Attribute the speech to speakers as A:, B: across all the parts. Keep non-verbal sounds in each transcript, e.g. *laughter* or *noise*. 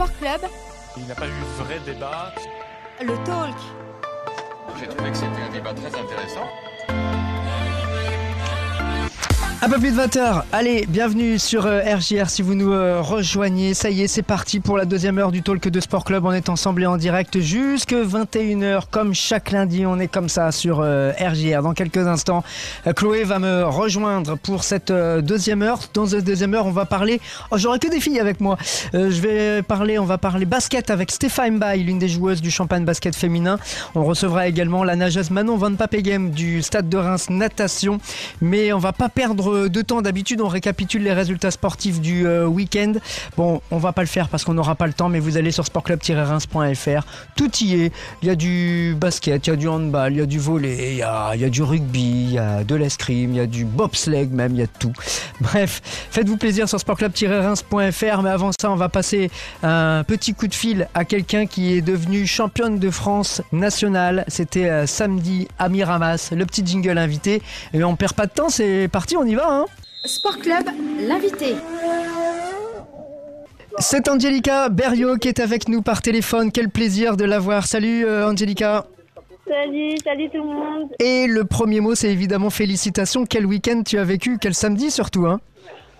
A: Sport Club,
B: Il n'y a pas eu de vrai débat.
A: le talk.
C: J'ai trouvé que c'était un débat très intéressant.
D: Un peu plus de 20h, allez, bienvenue sur euh, RJR si vous nous euh, rejoignez. Ça y est, c'est parti pour la deuxième heure du Talk de Sport Club. On est ensemble et en direct jusque 21h, comme chaque lundi, on est comme ça sur euh, RJR. Dans quelques instants, euh, Chloé va me rejoindre pour cette euh, deuxième heure. Dans cette deuxième heure, on va parler. Oh, j'aurai que des filles avec moi. Euh, je vais parler, on va parler basket avec Stéphane Bay, l'une des joueuses du champagne basket féminin. On recevra également la nageuse Manon Van Papegem du Stade de Reims Natation. Mais on va pas perdre de temps. D'habitude, on récapitule les résultats sportifs du euh, week-end. Bon, on va pas le faire parce qu'on n'aura pas le temps, mais vous allez sur sportclub-reims.fr. Tout y est. Il y a du basket, il y a du handball, il y a du volley, il y a, du rugby, il y a de l'escrime, il y a du bobsleigh même, il y a tout. *laughs* Bref, faites-vous plaisir sur sportclub-reims.fr. Mais avant ça, on va passer un petit coup de fil à quelqu'un qui est devenu championne de France nationale. C'était euh, samedi à Miramas, le petit jingle invité. Et on perd pas de temps, c'est parti, on y va. Hein
A: Sport Club, l'invité.
D: c'est Angelica Berriot qui est avec nous par téléphone. Quel plaisir de la voir. Salut euh, Angelica.
E: Salut, salut tout le monde.
D: Et le premier mot, c'est évidemment félicitations. Quel week-end tu as vécu Quel samedi surtout. Hein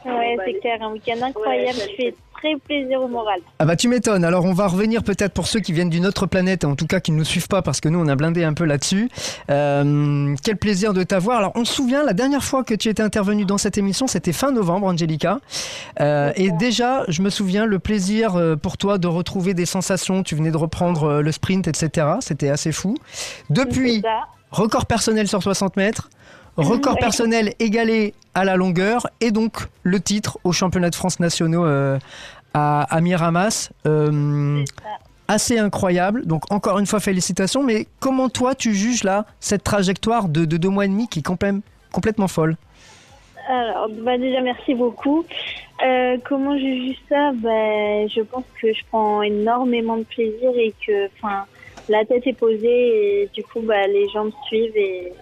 E: Ouais, c'est clair, un week-end incroyable fait très plaisir au moral.
D: Ah bah tu m'étonnes. Alors on va revenir peut-être pour ceux qui viennent d'une autre planète, en tout cas qui ne nous suivent pas parce que nous on a blindé un peu là-dessus. Euh, quel plaisir de t'avoir. Alors on se souvient la dernière fois que tu étais intervenu dans cette émission, c'était fin novembre, Angelica. Euh, et déjà, je me souviens le plaisir euh, pour toi de retrouver des sensations. Tu venais de reprendre le sprint, etc. C'était assez fou. Depuis, record personnel sur 60 mètres. Record personnel égalé à la longueur et donc le titre au championnat de France nationaux euh, à, à Miramas. Euh, assez incroyable. Donc encore une fois félicitations. Mais comment toi tu juges là cette trajectoire de, de deux mois et demi qui est complè- complètement folle?
E: Alors, bah déjà, merci beaucoup. Euh, comment je juge ça? Bah, Je pense que je prends énormément de plaisir et que la tête est posée et du coup, bah, les jambes suivent. Et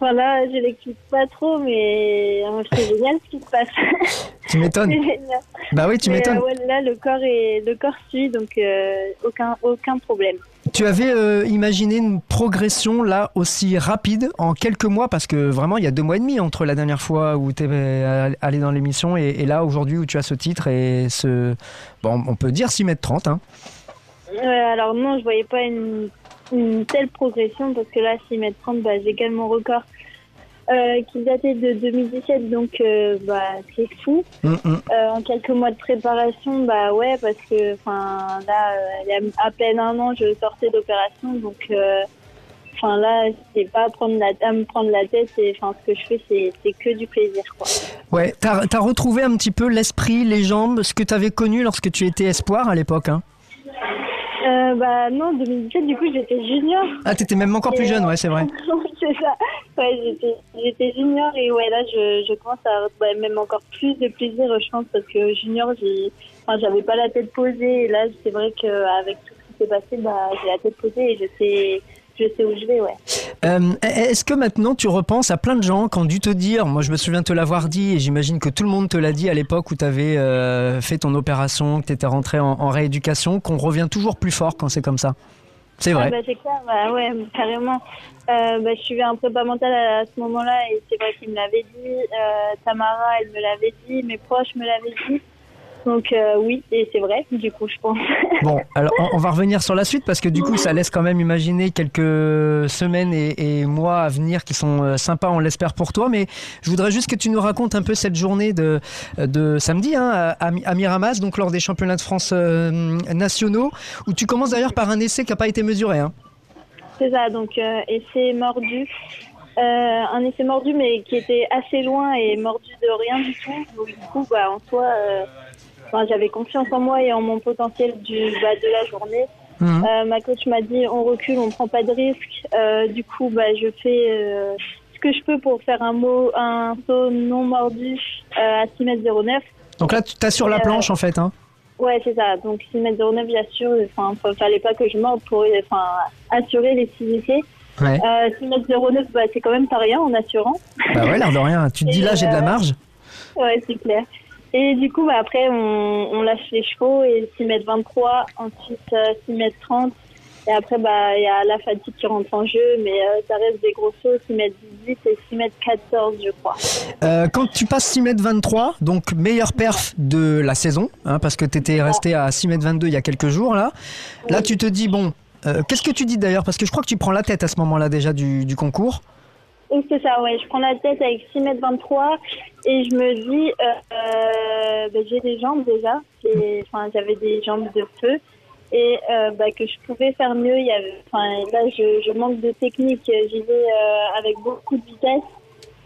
E: voilà, je l'explique pas trop, mais euh, c'est génial ce qui se passe. *laughs*
D: Tu m'étonnes. *laughs* Bah oui, tu m'étonnes.
E: euh, ouais, là, le corps, est, le corps suit, donc euh, aucun, aucun problème.
D: Tu avais euh, imaginé une progression là aussi rapide en quelques mois? Parce que vraiment il y a deux mois et demi entre la dernière fois où tu es allé dans l'émission et, et là aujourd'hui où tu as ce titre et ce bon on peut dire 6 mètres 30 hein.
E: Ouais, alors non, je voyais pas une, une telle progression parce que là, 6 mètres 30, bah, même mon record euh, qui datait de 2017, donc euh, bah, c'est fou.
D: Hum, hum.
E: Euh, en quelques mois de préparation, bah ouais, parce que enfin là, il y a à peine un an, je sortais d'opération, donc enfin là, c'est pas à, prendre la, à me prendre la tête, et enfin ce que je fais, c'est que du plaisir, quoi.
D: Ouais, t'as as retrouvé un petit peu l'esprit, les jambes, ce que tu avais connu lorsque tu étais espoir à l'époque hein?
E: Euh, bah non, 2017, du coup, j'étais junior.
D: Ah t'étais même encore plus jeune ouais c'est vrai. *laughs*
E: c'est ça. Ouais, j'étais, j'étais junior et ouais, là, je, je commence à ouais, même encore plus de plaisir, je pense, parce que junior, j'ai, enfin, j'avais pas la tête posée. Et là, c'est vrai qu'avec tout ce qui s'est passé, bah, j'ai la tête posée et je sais, je sais où je vais, ouais.
D: Euh, Est-ce que maintenant tu repenses à plein de gens qui ont dû te dire, moi je me souviens te l'avoir dit et j'imagine que tout le monde te l'a dit à l'époque où tu avais fait ton opération, que tu étais rentré en, en rééducation, qu'on revient toujours plus fort quand c'est comme ça. C'est
E: Ah,
D: vrai.
E: bah, c'est clair, bah, ouais, carrément. Euh, bah, je suivais un prépa mental à, à ce moment-là et c'est vrai qu'il me l'avait dit. Euh, Tamara, elle me l'avait dit. Mes proches me l'avaient dit. Donc euh, oui, et c'est vrai, du coup, je pense. *laughs*
D: Bon, alors on, on va revenir sur la suite parce que du coup ça laisse quand même imaginer quelques semaines et, et mois à venir qui sont euh, sympas, on l'espère pour toi. Mais je voudrais juste que tu nous racontes un peu cette journée de, de samedi hein, à, à Miramas, donc lors des championnats de France euh, nationaux, où tu commences d'ailleurs par un essai qui n'a pas été mesuré. Hein.
E: C'est ça, donc euh, essai mordu. Euh, un essai mordu, mais qui était assez loin et mordu de rien du tout. Donc, du coup, bah, en soi, euh, enfin, j'avais confiance en moi et en mon potentiel du, bah, de la journée.
D: Mhm.
E: Euh, ma coach m'a dit on recule, on prend pas de risque. Euh, du coup, bah, je fais euh, ce que je peux pour faire un, mot, un saut non mordu à 6 mètres 09.
D: Donc là, tu as sur la planche en fait. Hein.
E: Ouais, c'est ça. Donc 6 mètres 09, j'assure. Enfin, fa- fallait pas que je morde pour enfin, assurer les 6 essais.
D: Ouais.
E: Euh, 6 mètres 09, bah, c'est quand même pas rien en assurant.
D: Bah ouais, l'air de rien. Tu te dis là, j'ai de la marge.
E: Ouais, c'est clair. Et du coup, bah, après, on, on lâche les chevaux et 6 mètres 23, ensuite euh, 6 mètres 30. Et après, bah, il y a la fatigue qui rentre en jeu, mais euh, ça reste des gros sauts, 6 mètres 18 et 6 mètres 14, je crois.
D: Euh, quand tu passes 6 mètres 23, donc meilleur perf de la saison, hein, parce que tu étais resté à 6 mètres 22 il y a quelques jours là. Là, tu te dis, bon, euh, qu'est-ce que tu dis d'ailleurs? Parce que je crois que tu prends la tête à ce moment-là déjà du, du concours.
E: Oui, c'est ça, ouais. Je prends la tête avec 6 mètres 23 et je me dis, euh, euh, bah, j'ai des jambes déjà. Enfin, j'avais des jambes de feu et euh, bah, que je pouvais faire mieux. Il y avait, enfin, là, je, je manque de technique. J'y vais euh, avec beaucoup de vitesse.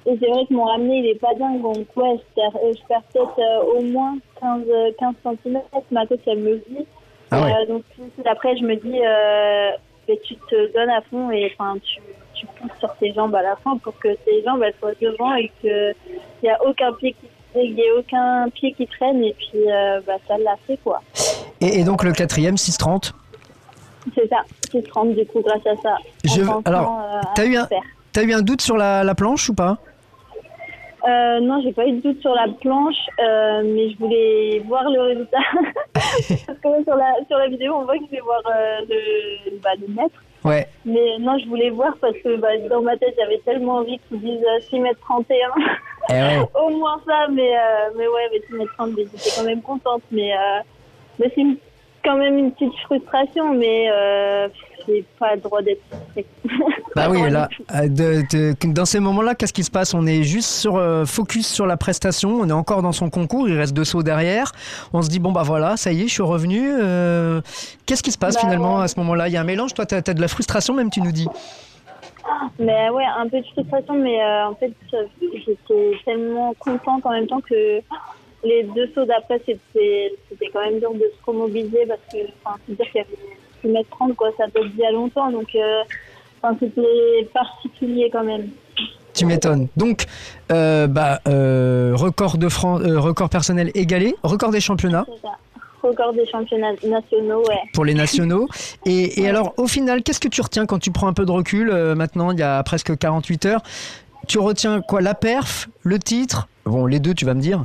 E: Et c'est vrai que mon ramené, il est pas dingue. Donc, ouais, je perds, euh, je perds peut-être euh, au moins 15, euh, 15 cm. Ma tête, elle me dit.
D: Ah ouais.
E: Donc, après, je me dis, euh, mais tu te donnes à fond et enfin, tu, tu pousses sur tes jambes à la fin pour que tes jambes elles soient devant et qu'il n'y a aucun pied qui il y a aucun pied qui traîne et puis euh, bah, ça l'a fait quoi.
D: Et, et donc le quatrième, 6,30.
E: C'est ça, qui se rend du coup grâce à ça.
D: Je- alors,
E: euh,
D: t'as eu un-. T'as eu un doute sur la, la planche ou pas?
E: Euh, non, j'ai pas eu de doute sur la planche, euh, mais je voulais voir le résultat. *laughs* Parce que sur la sur la vidéo, on voit que je vais voir euh, le, bah, le mètre.
D: Ouais.
E: Mais non, je voulais voir parce que bah, dans ma tête, j'avais tellement envie qu'ils disent euh, 6 mètres 31.
D: Eh ouais. *laughs*
E: Au moins ça, mais, euh, mais ouais, mais 6 mètres 30, mais j'étais quand même contente. Mais, euh, mais c'est quand même une petite frustration, mais euh, j'ai pas le droit d'être frustrée. *laughs*
D: Bah oui, là, euh, de- de- dans ces moments-là, qu'est-ce qui se passe? On est juste sur euh, focus sur la prestation. On est encore dans son concours. Il reste deux sauts derrière. On se dit bon bah voilà, ça y est, je suis revenu. Euh, qu'est-ce qui se passe
E: Bah
D: finalement
E: ouais.
D: à ce moment-là? Il y a un mélange. Toi, t'as as de la frustration même, tu nous dis.
E: Mais ouais, un peu de frustration, mais euh, en fait, j'étais tellement contente en même temps que les deux sauts d'après, c'était c'était quand même dur de se remobiliser parce que, enfin, c'est dire qu'il y avait 6 mètres 30, quoi, ça date d'il y a longtemps, donc, euh, enfin, c'était particulier quand même.
D: Tu m'étonnes. Donc, euh, bah, euh, record de France, euh, record personnel égalé, record des championnats
E: ça. Record des championnats nationaux, ouais.
D: pour les nationaux. *laughs* Et, et alors, au final, qu'est-ce que tu retiens quand tu prends un peu de recul Maintenant, il y a presque 48 heures? Tu retiens quoi? La perf, le titre? Bon, les deux, tu vas me dire.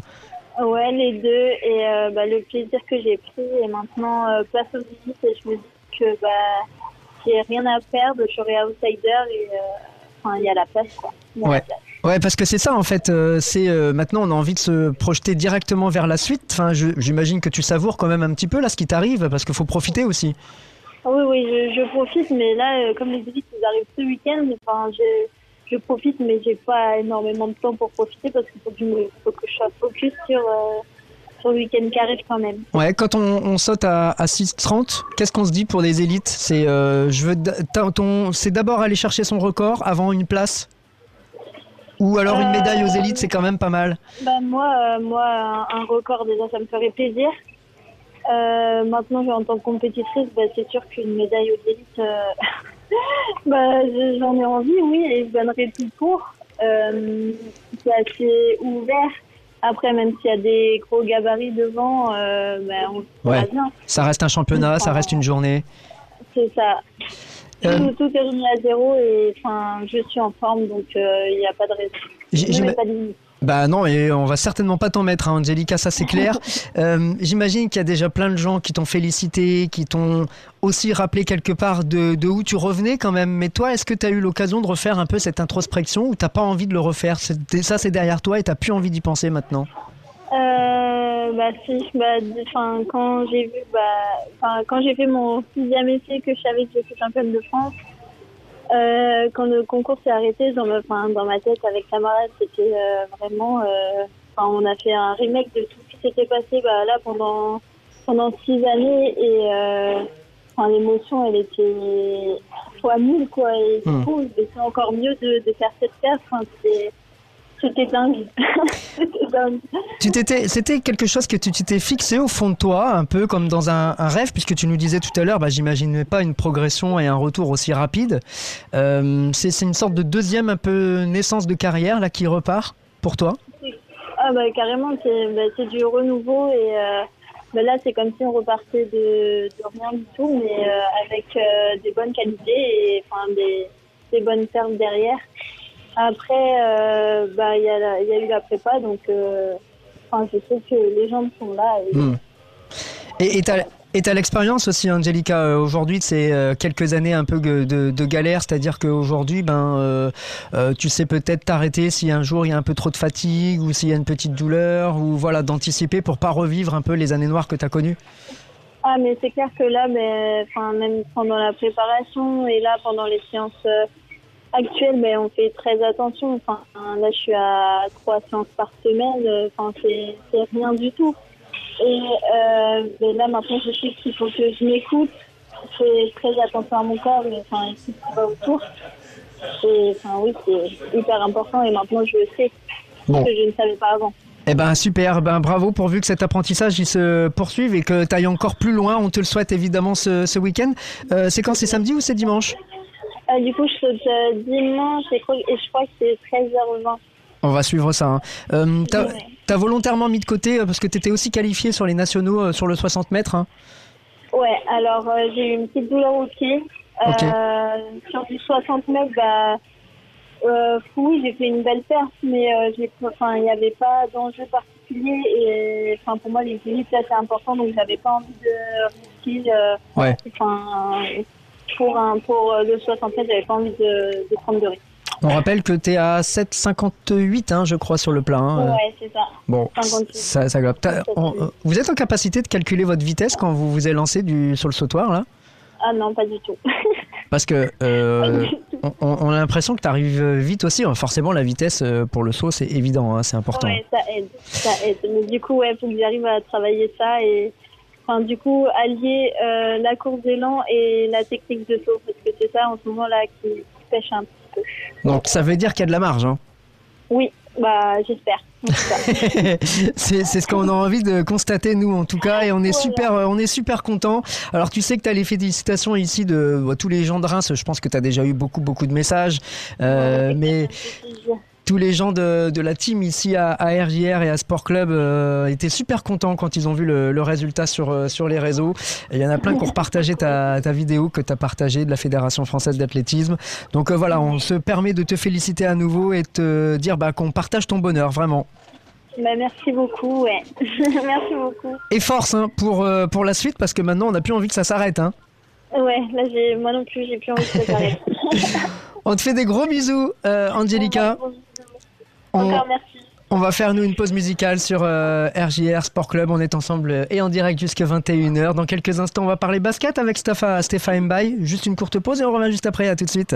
E: Ouais, les deux, et bah, le plaisir que j'ai pris, et maintenant, place aux limites, et je me dis que bah, j'ai rien à perdre, je serai outsider, et euh, enfin, il y a la place, quoi.
D: Ouais. Ouais, parce que c'est ça en fait. euh, c'est euh, maintenant on a envie de se projeter directement vers la suite. Enfin, je- j'imagine que tu savoures quand même un petit peu là ce qui t'arrive parce qu'il faut profiter aussi.
E: Ah Oui, oui, je, je profite, mais là, euh, comme les élites, ils arrivent ce week-end, enfin, je, je profite, mais j'ai pas énormément de temps pour profiter parce qu'il faut, que je me- faut que je sois focus sur, le week-end qui arrive quand même.
D: Ouais, quand on, on saute à, à 6,30, qu'est-ce qu'on se dit pour les élites? C'est euh, je veux d- t'as- ton- c'est d'abord aller chercher son record avant une place? Ou alors une
E: Euh,
D: médaille aux élites, c'est quand même pas mal.
E: Bah, moi, euh, moi un, record, déjà, ça me ferait plaisir. Euh, maintenant, en tant que compétitrice, bah, c'est sûr qu'une médaille aux élites, euh, *laughs* bah, je- j'en ai envie, oui, et je donnerai tout pour. Euh, c'est assez ouvert. Après, même s'il y a des gros gabarits devant, euh, bah, on
D: Ouais.
E: bien.
D: Ça reste un championnat, ça reste une journée.
E: C'est ça.
D: Euh,
E: Tout, tout est remis à zéro et enfin, je suis en forme, donc euh, il n'y a pas de raison. Je pas de limite.
D: Bah non, et on va certainement pas t'en mettre, hein, Angelica, ça c'est clair. *laughs* Euh, J'imagine qu'il y a déjà plein de gens qui t'ont félicité, qui t'ont aussi rappelé quelque part de, de où tu revenais quand même. Mais toi, est-ce que tu as eu l'occasion de refaire un peu cette introspection ou t'as pas envie de le refaire? C'est- Ça, c'est derrière toi et t'as plus envie d'y penser maintenant
E: Euh, bah si, bah, enfin quand j'ai vu, bah, enfin quand j'ai fait mon sixième essai que je savais que j'étais championne de France, euh, quand le concours s'est arrêté, dans ma, enfin, dans ma tête avec camarades, c'était euh, vraiment, euh, enfin on a fait un remake de tout ce qui s'était passé, bah là pendant pendant six années et euh, enfin l'émotion elle était fois mille quoi et du
D: Hmm.
E: coup c'est encore mieux de, de faire cette enfin *laughs* c'était dingue.
D: Tu t'étais, c'était quelque chose que tu t'étais fixé au fond de toi, un peu comme dans un, un rêve, puisque tu nous disais tout à l'heure, bah, j'imaginais pas une progression et un retour aussi rapide. Euh, c'est, une sorte de deuxième un peu naissance de carrière là qui repart pour toi?
E: Ah bah carrément, c'est bah, du renouveau et euh, bah, là c'est comme si on repartait de, de rien du tout, mais euh, avec des bonnes qualités et enfin des, des bonnes fermes derrière. Après, euh, bah il y, a la- il y a eu la prépa, donc euh, je sais que les gens sont là. Et.
D: Et et t'as et t'as l'expérience aussi, Angelica. euh, Aujourd'hui, c'est quelques années un peu de, galère, c'est-à-dire qu'aujourd'hui, ben, euh, euh, tu sais peut-être t'arrêter si un jour il y a un peu trop de fatigue ou s'il y a une petite douleur, ou voilà, d'anticiper pour pas revivre un peu les années noires que t'as connues.
E: Ah, mais c'est clair que là, ben, même pendant la préparation et là, pendant les séances actuelles, ben, on fait très attention. Enfin, là, je suis à trois séances par semaine. euh, Enfin, c'est rien du tout. Et euh, ben, là, maintenant, je sais qu'il faut que je m'écoute. Je fais très attention à mon corps, mais enfin, ce qui va autour. Et enfin, oui, c'est hyper important et maintenant, je le sais.
D: Bon.
E: Que je ne savais pas avant.
D: Eh ben super, ben bravo pourvu que cet apprentissage il se poursuive et que tu ailles encore plus loin. On te le souhaite évidemment ce, ce week-end. Euh, c'est quand? C'est samedi ou c'est dimanche?
E: Euh, du coup, je saute euh, dimanche et, je crois que c'est 13h20.
D: On va suivre ça. hein. Euh, t'as,
E: Ouais.
D: volontairement mis de côté euh, parce que tu étais aussi qualifié sur les nationaux euh, sur le 60 mètres. hein.
E: Ouais, alors j'ai eu une petite douleur au pied. Sur du 60 mètres, bah, oui, j'ai fait une belle perte, mais il n'y avait pas d'enjeu particulier. Et pour moi, l'équilibre, ça, c'est important, donc j'avais pas envie de risquer.
D: Ouais.
E: Pour, un, pour euh, le 60 mètres, j'avais pas envie de, de prendre de risque.
D: On rappelle que tu es à 7,58 hein, je crois sur le plat. hein.
E: Ouais, c'est ça.
D: Bon,
E: 58.
D: ça, ça on- euh, vous êtes en capacité de calculer votre vitesse quand vous vous êtes lancé du, sur le sautoir là?
E: Ah non, pas du tout. *laughs*
D: Parce que euh, on, a l'impression que tu arrives vite aussi. Forcément, la vitesse pour le saut, c'est évident, hein, c'est important.
E: Ouais, ça aide, ça aide. Mais du coup, ouais, faut que j'arrive à travailler ça et, enfin, du coup, allier euh, la course d'élan et la technique de saut, parce que c'est ça en ce moment là qui, qui pêche un petit peu.
D: Donc ça veut dire qu'il y a de la marge. Hein.
E: Oui, bah j'espère. *laughs*
D: c'est ce qu'on a envie de constater nous en tout cas et on est super euh, on est super content. Alors tu sais que tu as les félicitations ici de bah, tous les gens de Reims, je pense que tu as déjà eu beaucoup beaucoup de messages euh, mais tous les gens de, de la team ici à, à RJR et à Sport Club euh, étaient super contents quand ils ont vu le, le résultat sur, euh, sur les réseaux. Il y en a plein qui ont repartagé ta, ta vidéo que tu as partagée de la Fédération française d'athlétisme. Donc euh, voilà, on se permet de te féliciter à nouveau et de te dire bah, qu'on partage ton bonheur, vraiment.
E: Bah, merci beaucoup, ouais. *laughs* merci beaucoup.
D: Et force hein, pour, euh, pour la suite parce que maintenant on n'a plus envie que ça s'arrête. Hein.
E: Ouais, là, moi non plus, j'ai plus envie de préparer. *laughs*
D: On te fait des gros bisous, Angelica. On,
E: Encore merci.
D: on va faire nous une pause musicale sur euh, RJR Sport Club. On est ensemble euh, et en direct jusqu'à 21h. Dans quelques instants, on va parler basket avec Stéphane Mbaye. Juste une courte pause et on revient juste après. À tout de suite.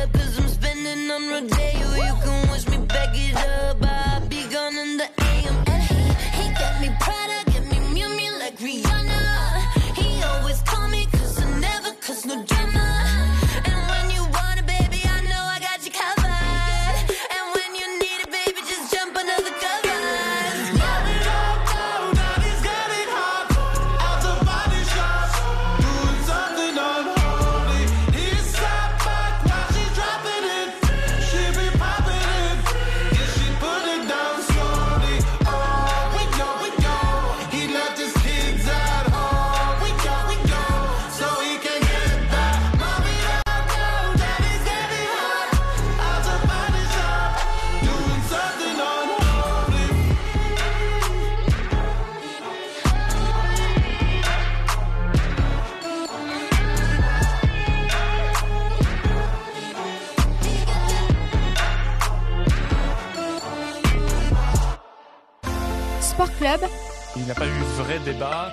B: Il n'y a pas eu vrai débat.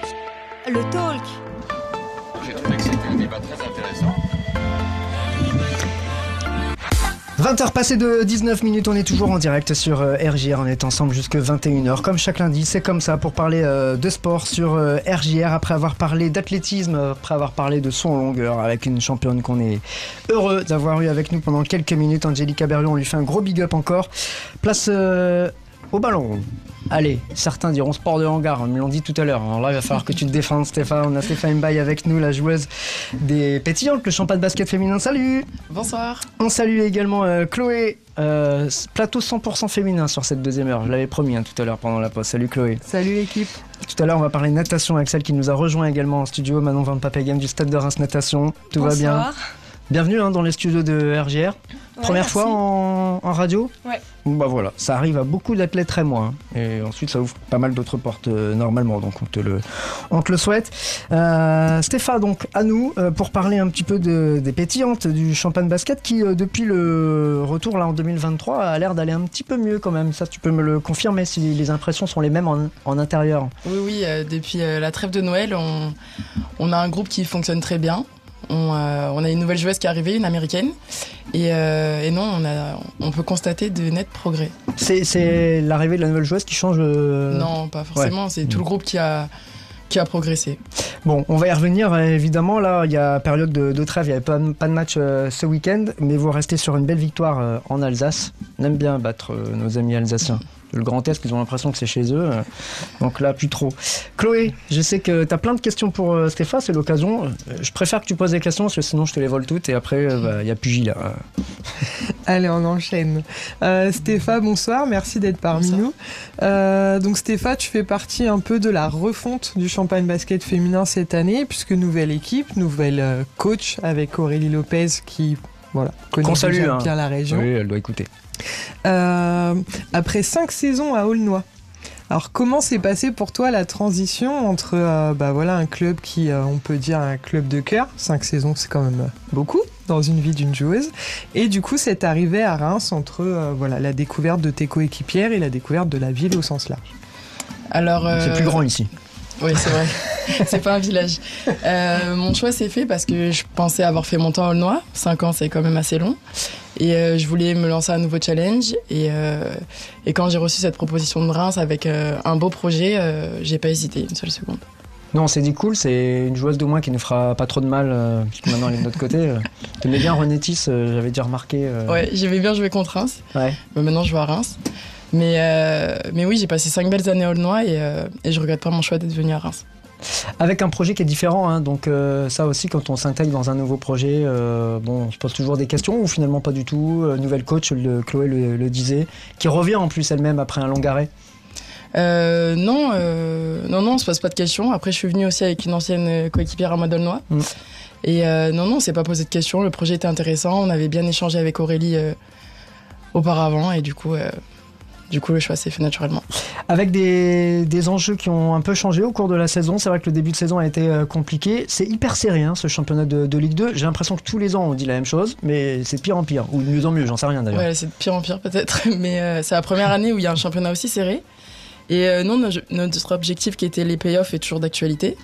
A: Le talk.
C: J'ai trouvé que c'était un débat très intéressant.
D: 20h passées de 19 minutes, on est toujours en direct sur euh, RJR, on est ensemble jusque 21h, comme chaque lundi, c'est comme ça pour parler euh, de sport sur euh, RJR, après avoir parlé d'athlétisme, après avoir parlé de son longueur avec une championne qu'on est heureux d'avoir eu avec nous pendant quelques minutes, Angelica Berlion, on lui fait un gros big up encore. Place euh, au ballon. Allez, certains diront sport de hangar, ils me l'ont dit tout à l'heure. Alors là, il va falloir que tu te défendes, Stéphane. On a Stéphane Mbaye avec nous, la joueuse des pétillantes, le champagne de basket féminin. Salut
F: Bonsoir.
D: On salue également euh, Chloé, euh, plateau 100% féminin sur cette deuxième heure. Je l'avais promis hein, tout à l'heure pendant la pause. Salut Chloé.
F: Salut l'équipe.
D: Tout à l'heure, on va parler natation avec celle qui nous a rejoint également en studio, Manon Van Papegem du Stade de Reims Natation. Tout va bien? Bienvenue hein, dans les studios de RGR. Première
F: merci.
D: fois en, en radio
F: Ouais.
D: Bah voilà, ça arrive à beaucoup d'athlètes très moins. hein. Et ensuite, ça ouvre pas mal d'autres portes euh, normalement, donc on te le, on te le souhaite. Euh, Stéphane, donc à nous euh, pour parler un petit peu de- des pétillantes du champagne basket qui, euh, depuis le retour là en 2023, a l'air d'aller un petit peu mieux quand même. Ça, tu peux me le confirmer si les impressions sont les mêmes en, en intérieur.
F: Oui, oui, euh, depuis euh, la trêve de Noël, on, on a un groupe qui fonctionne très bien. On, euh, on a une nouvelle joueuse qui est arrivée, une américaine. Et, euh, et non, on, a, on peut constater de nets progrès.
D: C'est, l'arrivée de la nouvelle joueuse qui change. euh,
F: non, pas forcément. C'est tout le groupe qui a, qui a progressé.
D: Bon, on va y revenir euh, évidemment. Là, il y a période de, de trêve, il n'y avait pas, pas de match ce week-end, mais vous restez sur une belle victoire en Alsace. On aime bien battre nos amis alsaciens. Le Grand Est, ils ont l'impression que c'est chez eux. euh, donc là, plus trop. Chloé, je sais que tu as plein de questions pour euh, Stéphane, c'est l'occasion. Euh, Je préfère que tu poses des questions, parce que sinon je te les vole toutes et après, euh, bah, il n'y a plus Gilles. là. *laughs*
G: Allez, on enchaîne. Euh, Stéphane, bonsoir, merci d'être parmi
F: Bonsoir.
G: nous. Euh, donc Stéphane, tu fais partie un peu de la refonte du champagne basket féminin cette année, puisque nouvelle équipe, nouvelle coach avec Aurélie Lopez qui voilà, connaît
D: hein.
G: bien la région.
D: Oui, elle doit écouter.
G: Euh, après cinq saisons à Aulnois, alors comment s'est passée pour toi la transition entre euh, bah voilà un club qui euh, on peut dire un club de cœur, cinq saisons c'est quand même beaucoup dans une vie d'une joueuse, et du coup cette arrivée à Reims entre euh, voilà la découverte de tes coéquipières et la découverte de la ville au sens large.
F: Alors,
D: C'est plus grand ici.
F: Oui, c'est vrai. *laughs* c'est pas un village. Euh, mon choix s'est fait parce que je pensais avoir fait mon temps à Aulnois. 5 ans, c'est quand même assez long. Et euh, je voulais me lancer un nouveau challenge. Et, euh, et quand j'ai reçu cette proposition de Reims avec euh, un beau projet, j'ai pas hésité une seule seconde.
D: Non, on s'est dit cool, c'est une joueuse de moins qui nous fera pas trop de mal, puisque maintenant elle est de notre côté. T'aimais bien Renétis, j'avais déjà remarqué.
F: Ouais, j'aimais bien jouer contre Reims.
D: ouais.
F: Mais maintenant, je vais à Reims. Mais, mais oui, j'ai passé 5 belles années à Aulnois et, et je regrette pas mon choix d'être venu à Reims.
D: Avec un projet qui est différent, hein, donc euh, ça aussi, quand on s'intègre dans un nouveau projet, euh, bon, on se pose toujours des questions ou finalement pas du tout. Euh, nouvelle coach, le, Chloé le, le disait, qui revient en plus elle-même après un long arrêt.
F: Euh, non, non, non, on se pose pas de questions. Après, je suis venue aussi avec une ancienne coéquipière à Madolnois.
D: Mm.
F: Et non, non, on s'est pas posé de questions. Le projet était intéressant. On avait bien échangé avec Aurélie auparavant. Et du coup, du coup, le choix s'est fait naturellement.
D: Avec des, des enjeux qui ont un peu changé au cours de la saison, c'est vrai que le début de saison a été euh, compliqué. C'est hyper serré hein, ce championnat de, de Ligue 2. J'ai l'impression que tous les ans on dit la même chose, mais c'est de pire en pire, ou de mieux en mieux, j'en sais rien d'ailleurs.
F: Ouais, c'est de pire en pire peut-être. *laughs* Mais euh, c'est la première année où il y a un championnat aussi serré. Et euh, non, notre, objectif qui était les payoffs est toujours d'actualité.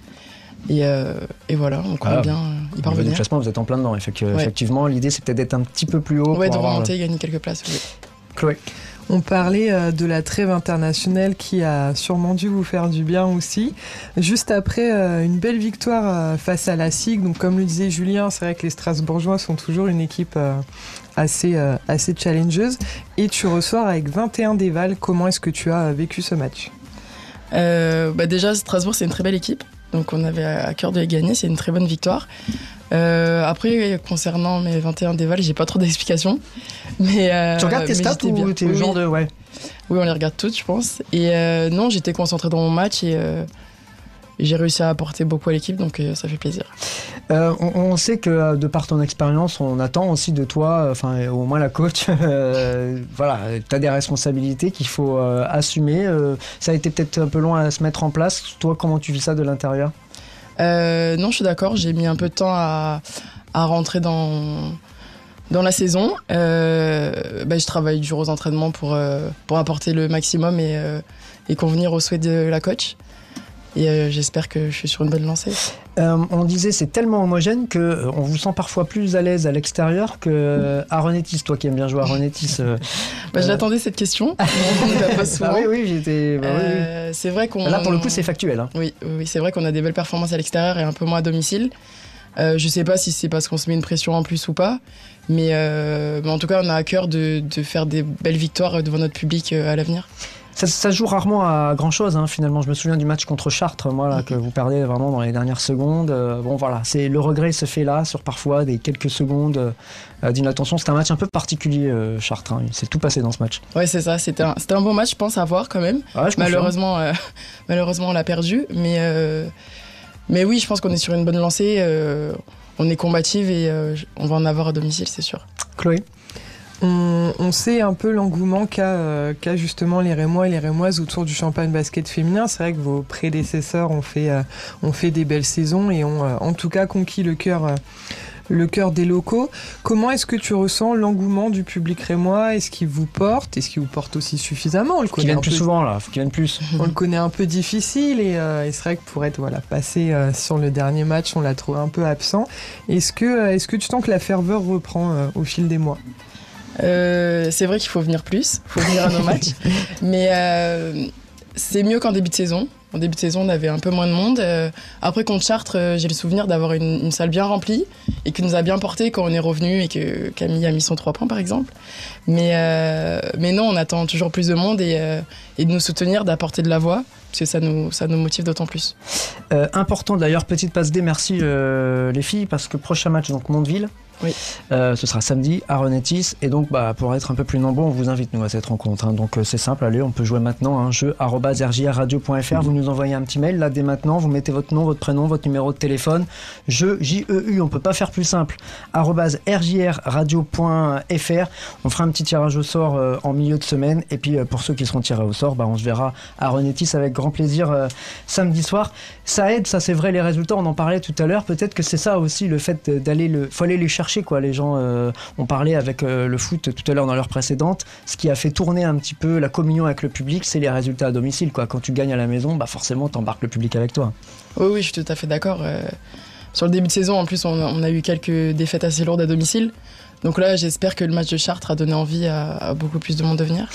F: Et, euh, et voilà, on compte
D: Ah,
F: bien y parvenir.
D: classement, vous êtes en plein dedans.
F: Ouais.
D: Effectivement, l'idée c'est peut-être d'être un petit peu plus haut.
F: Ouais,
D: pour
F: de
D: avoir-
F: remonter, gagner quelques places. oui.
D: Chloé.
G: On parlait euh, de la trêve internationale qui a sûrement dû vous faire du bien aussi. Juste après euh, une belle victoire euh, face à la SIG, donc comme le disait Julien, c'est vrai que les Strasbourgeois sont toujours une équipe assez, assez challengeuse. Et tu ressors avec 21 dévals. Comment est-ce que tu as vécu ce match?
F: Bah déjà, Strasbourg, c'est une très belle équipe. Donc, on avait à cœur de les gagner. C'est une très bonne victoire. Euh, après, concernant mes 21 dévals, j'ai pas trop d'explications. Mais, euh,
D: tu regardes tes stats ou t'es le
F: Oui,
D: genre de. Ouais.
F: Oui, on les regarde toutes, je pense. Et euh, non, j'étais concentrée dans mon match et j'ai réussi à apporter beaucoup à l'équipe, donc ça fait plaisir.
D: Euh, on, on sait que de par ton expérience, on attend aussi de toi, enfin au moins la coach, *laughs* euh, voilà, tu as des responsabilités qu'il faut euh, assumer. Ça a été peut-être un peu long à se mettre en place. Toi, comment tu vis ça de l'intérieur?
F: Euh, non, je suis d'accord. J'ai mis un peu de temps à, à rentrer dans, dans la saison. Euh, bah, je travaille dur aux entraînements pour, euh, pour apporter le maximum et, euh, et convenir aux souhaits de la coach. Et euh, j'espère que je suis sur une bonne lancée.
D: Euh, on disait c'est tellement homogène que euh, on vous sent parfois plus à l'aise à l'extérieur que à Renetis, toi qui aimes bien jouer à Renetis. euh, *laughs*
F: Bah, je l'attendais cette question. *laughs*
D: Bah oui, oui, j'étais. bah oui, oui.
F: C'est vrai qu'on.
D: Là pour le coup c'est factuel. hein.
F: Oui, oui, c'est vrai qu'on a des belles performances à l'extérieur et un peu moins à domicile. Je sais pas si c'est parce qu'on se met une pression en plus ou pas, mais, mais en tout cas, on a à cœur de, de faire des belles victoires devant notre public à l'avenir.
D: Ça, joue rarement à grand chose finalement. Je me souviens du match contre Chartres, moi là, que vous perdez vraiment dans les dernières secondes. Euh, bon voilà, c'est le regret se fait là sur parfois des quelques secondes euh, d'inattention. C'était un match un peu particulier euh, Chartres. hein. Il s'est tout passé dans ce match.
F: Ouais, c'est ça. C'était un, un bon match, je pense, à voir quand même.
D: Ouais.
F: Malheureusement, euh, *laughs* malheureusement, on l'a perdu, mais mais oui, je pense qu'on est sur une bonne lancée. on est combative et on va en avoir à domicile, c'est sûr.
D: Chloé?
G: On, on sait un peu l'engouement qu'a euh, qu'a justement les Rémois et les Rémoises autour du champagne basket féminin. C'est vrai que vos prédécesseurs ont fait, euh, ont fait des belles saisons et ont euh, en tout cas conquis le cœur. le cœur des locaux. Comment est-ce que tu ressens l'engouement du public rémois? Est-ce qu'il vous porte? Est-ce qu'il vous porte aussi suffisamment? On le connaît un
D: plus
G: peu-
D: souvent là, faut viennent plus. *laughs*
G: on le connaît un peu difficile et, et c'est vrai que pour être voilà passé sur le dernier match, on l'a trouvé un peu absent. Est-ce que est-ce que tu sens que la ferveur reprend au fil des mois?
F: Euh, c'est vrai qu'il faut venir plus, il faut venir à nos *laughs* matchs, mais euh, c'est mieux qu'en début de saison. En début de saison, on avait un peu moins de monde. Euh, après, contre Chartres, euh, j'ai le souvenir d'avoir une, une salle bien remplie et qui nous a bien porté quand on est revenu et que Camille a mis son 3 points, par exemple. Mais, euh, mais non, on attend toujours plus de monde et, et de nous soutenir, d'apporter de la voix, parce que ça nous, ça nous motive d'autant plus.
D: Important d'ailleurs, petite passe D, merci les filles, parce que prochain match, donc Mondeville.
F: Oui.
D: Euh, ce sera samedi à Renetis. Et donc, bah, pour être un peu plus nombreux, on vous invite, nous, à cette rencontre. hein. Donc, euh, c'est simple, allez, on peut jouer maintenant un jeu rjrradio.fr. Vous nous envoyez un petit mail, là, dès maintenant. Vous mettez votre nom, votre prénom, votre numéro de téléphone. Jeu, J-E-U, on peut pas faire plus simple. rjrradio.fr. On fera un petit tirage au sort euh, en milieu de semaine. Et puis, pour ceux qui seront tirés au sort, bah, on se verra à Renetis avec grand plaisir samedi soir. Ça aide, ça c'est vrai, les résultats, on en parlait tout à l'heure. Peut-être que c'est ça aussi, le fait d'aller le. faut les chercher, quoi. Les gens euh, ont parlé avec euh, le foot tout à l'heure dans l'heure précédente. Ce qui a fait tourner un petit peu la communion avec le public, c'est les résultats à domicile, quoi. Quand tu gagnes à la maison, bah forcément, t'embarques le public avec toi.
F: Oui, je suis tout à fait d'accord. Euh, sur le début de saison, en plus, on, a eu quelques défaites assez lourdes à domicile. Donc là, j'espère que le match de Chartres a donné envie à beaucoup plus de monde de venir.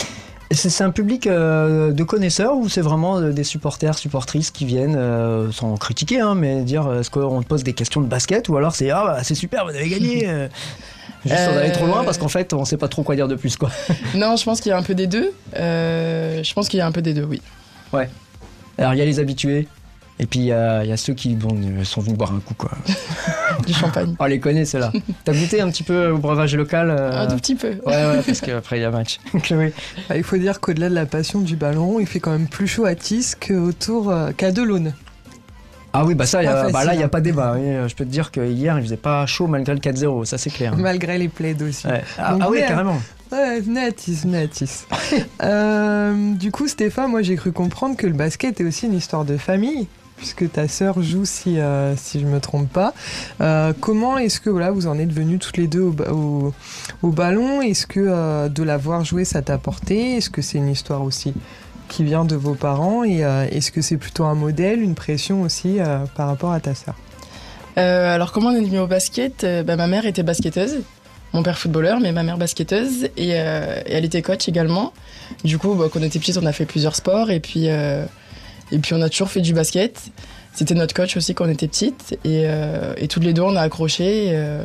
D: C'est un public euh, de connaisseurs ou c'est vraiment euh, des supporters, supportrices qui viennent euh, sans critiquer, hein, mais dire est-ce qu'on te pose des questions de basket ou alors c'est ah bah, c'est super, vous avez gagné. *laughs* Juste
F: Euh,
D: aller trop loin parce qu'en fait on sait pas trop quoi dire de plus quoi. *laughs*
F: Non, je pense qu'il y a un peu des deux. Je pense qu'il y a un peu des deux, oui.
D: Alors il y a les habitués et puis il y, a il y a ceux qui bon, euh, sont venus boire un coup quoi. *laughs*
F: Du champagne.
D: On les connaît ceux-là. T'as goûté un petit peu au breuvage local euh,
F: Un tout petit peu.
D: Ouais ouais parce *laughs* qu'après il y a match. *laughs* Chloé.
G: Bah, Il faut dire qu'au-delà de la passion du ballon il fait quand même plus chaud à Tis qu'autour euh, qu'à Delaune.
D: Ah oui bah ça il y a-
G: Pas
D: bah, là il y a
G: hein.
D: pas débat. oui, euh, je peux te dire que hier il faisait pas chaud malgré le 4-0, ça c'est clair.
G: Malgré les plaids aussi.
D: Ouais. Ah,
G: Donc,
D: ah oui carrément.
G: Ouais, venez à Tis, venez à Tis. Euh, du coup, Stéphane, moi j'ai cru comprendre que le basket est aussi une histoire de famille, puisque ta sœur joue si, euh, je me trompe pas. Euh, comment est-ce que voilà, vous en êtes venus toutes les deux au, ba- au- au ballon? Est-ce que euh, de l'avoir joué ça t'a porté? Est-ce que c'est une histoire aussi qui vient de vos parents? Et est-ce que c'est plutôt un modèle, une pression aussi par rapport à ta sœur?
F: Alors, comment on est venu au basket? Bah, Ma mère était basketteuse. Mon père footballeur, mais ma mère basketteuse. Et, elle était coach également. Du coup, bah, quand on était petite, on a fait plusieurs sports. Et puis, et puis on a toujours fait du basket. C'était notre coach aussi quand on était petite. Et, euh, et toutes les deux, on a accroché. Et, euh,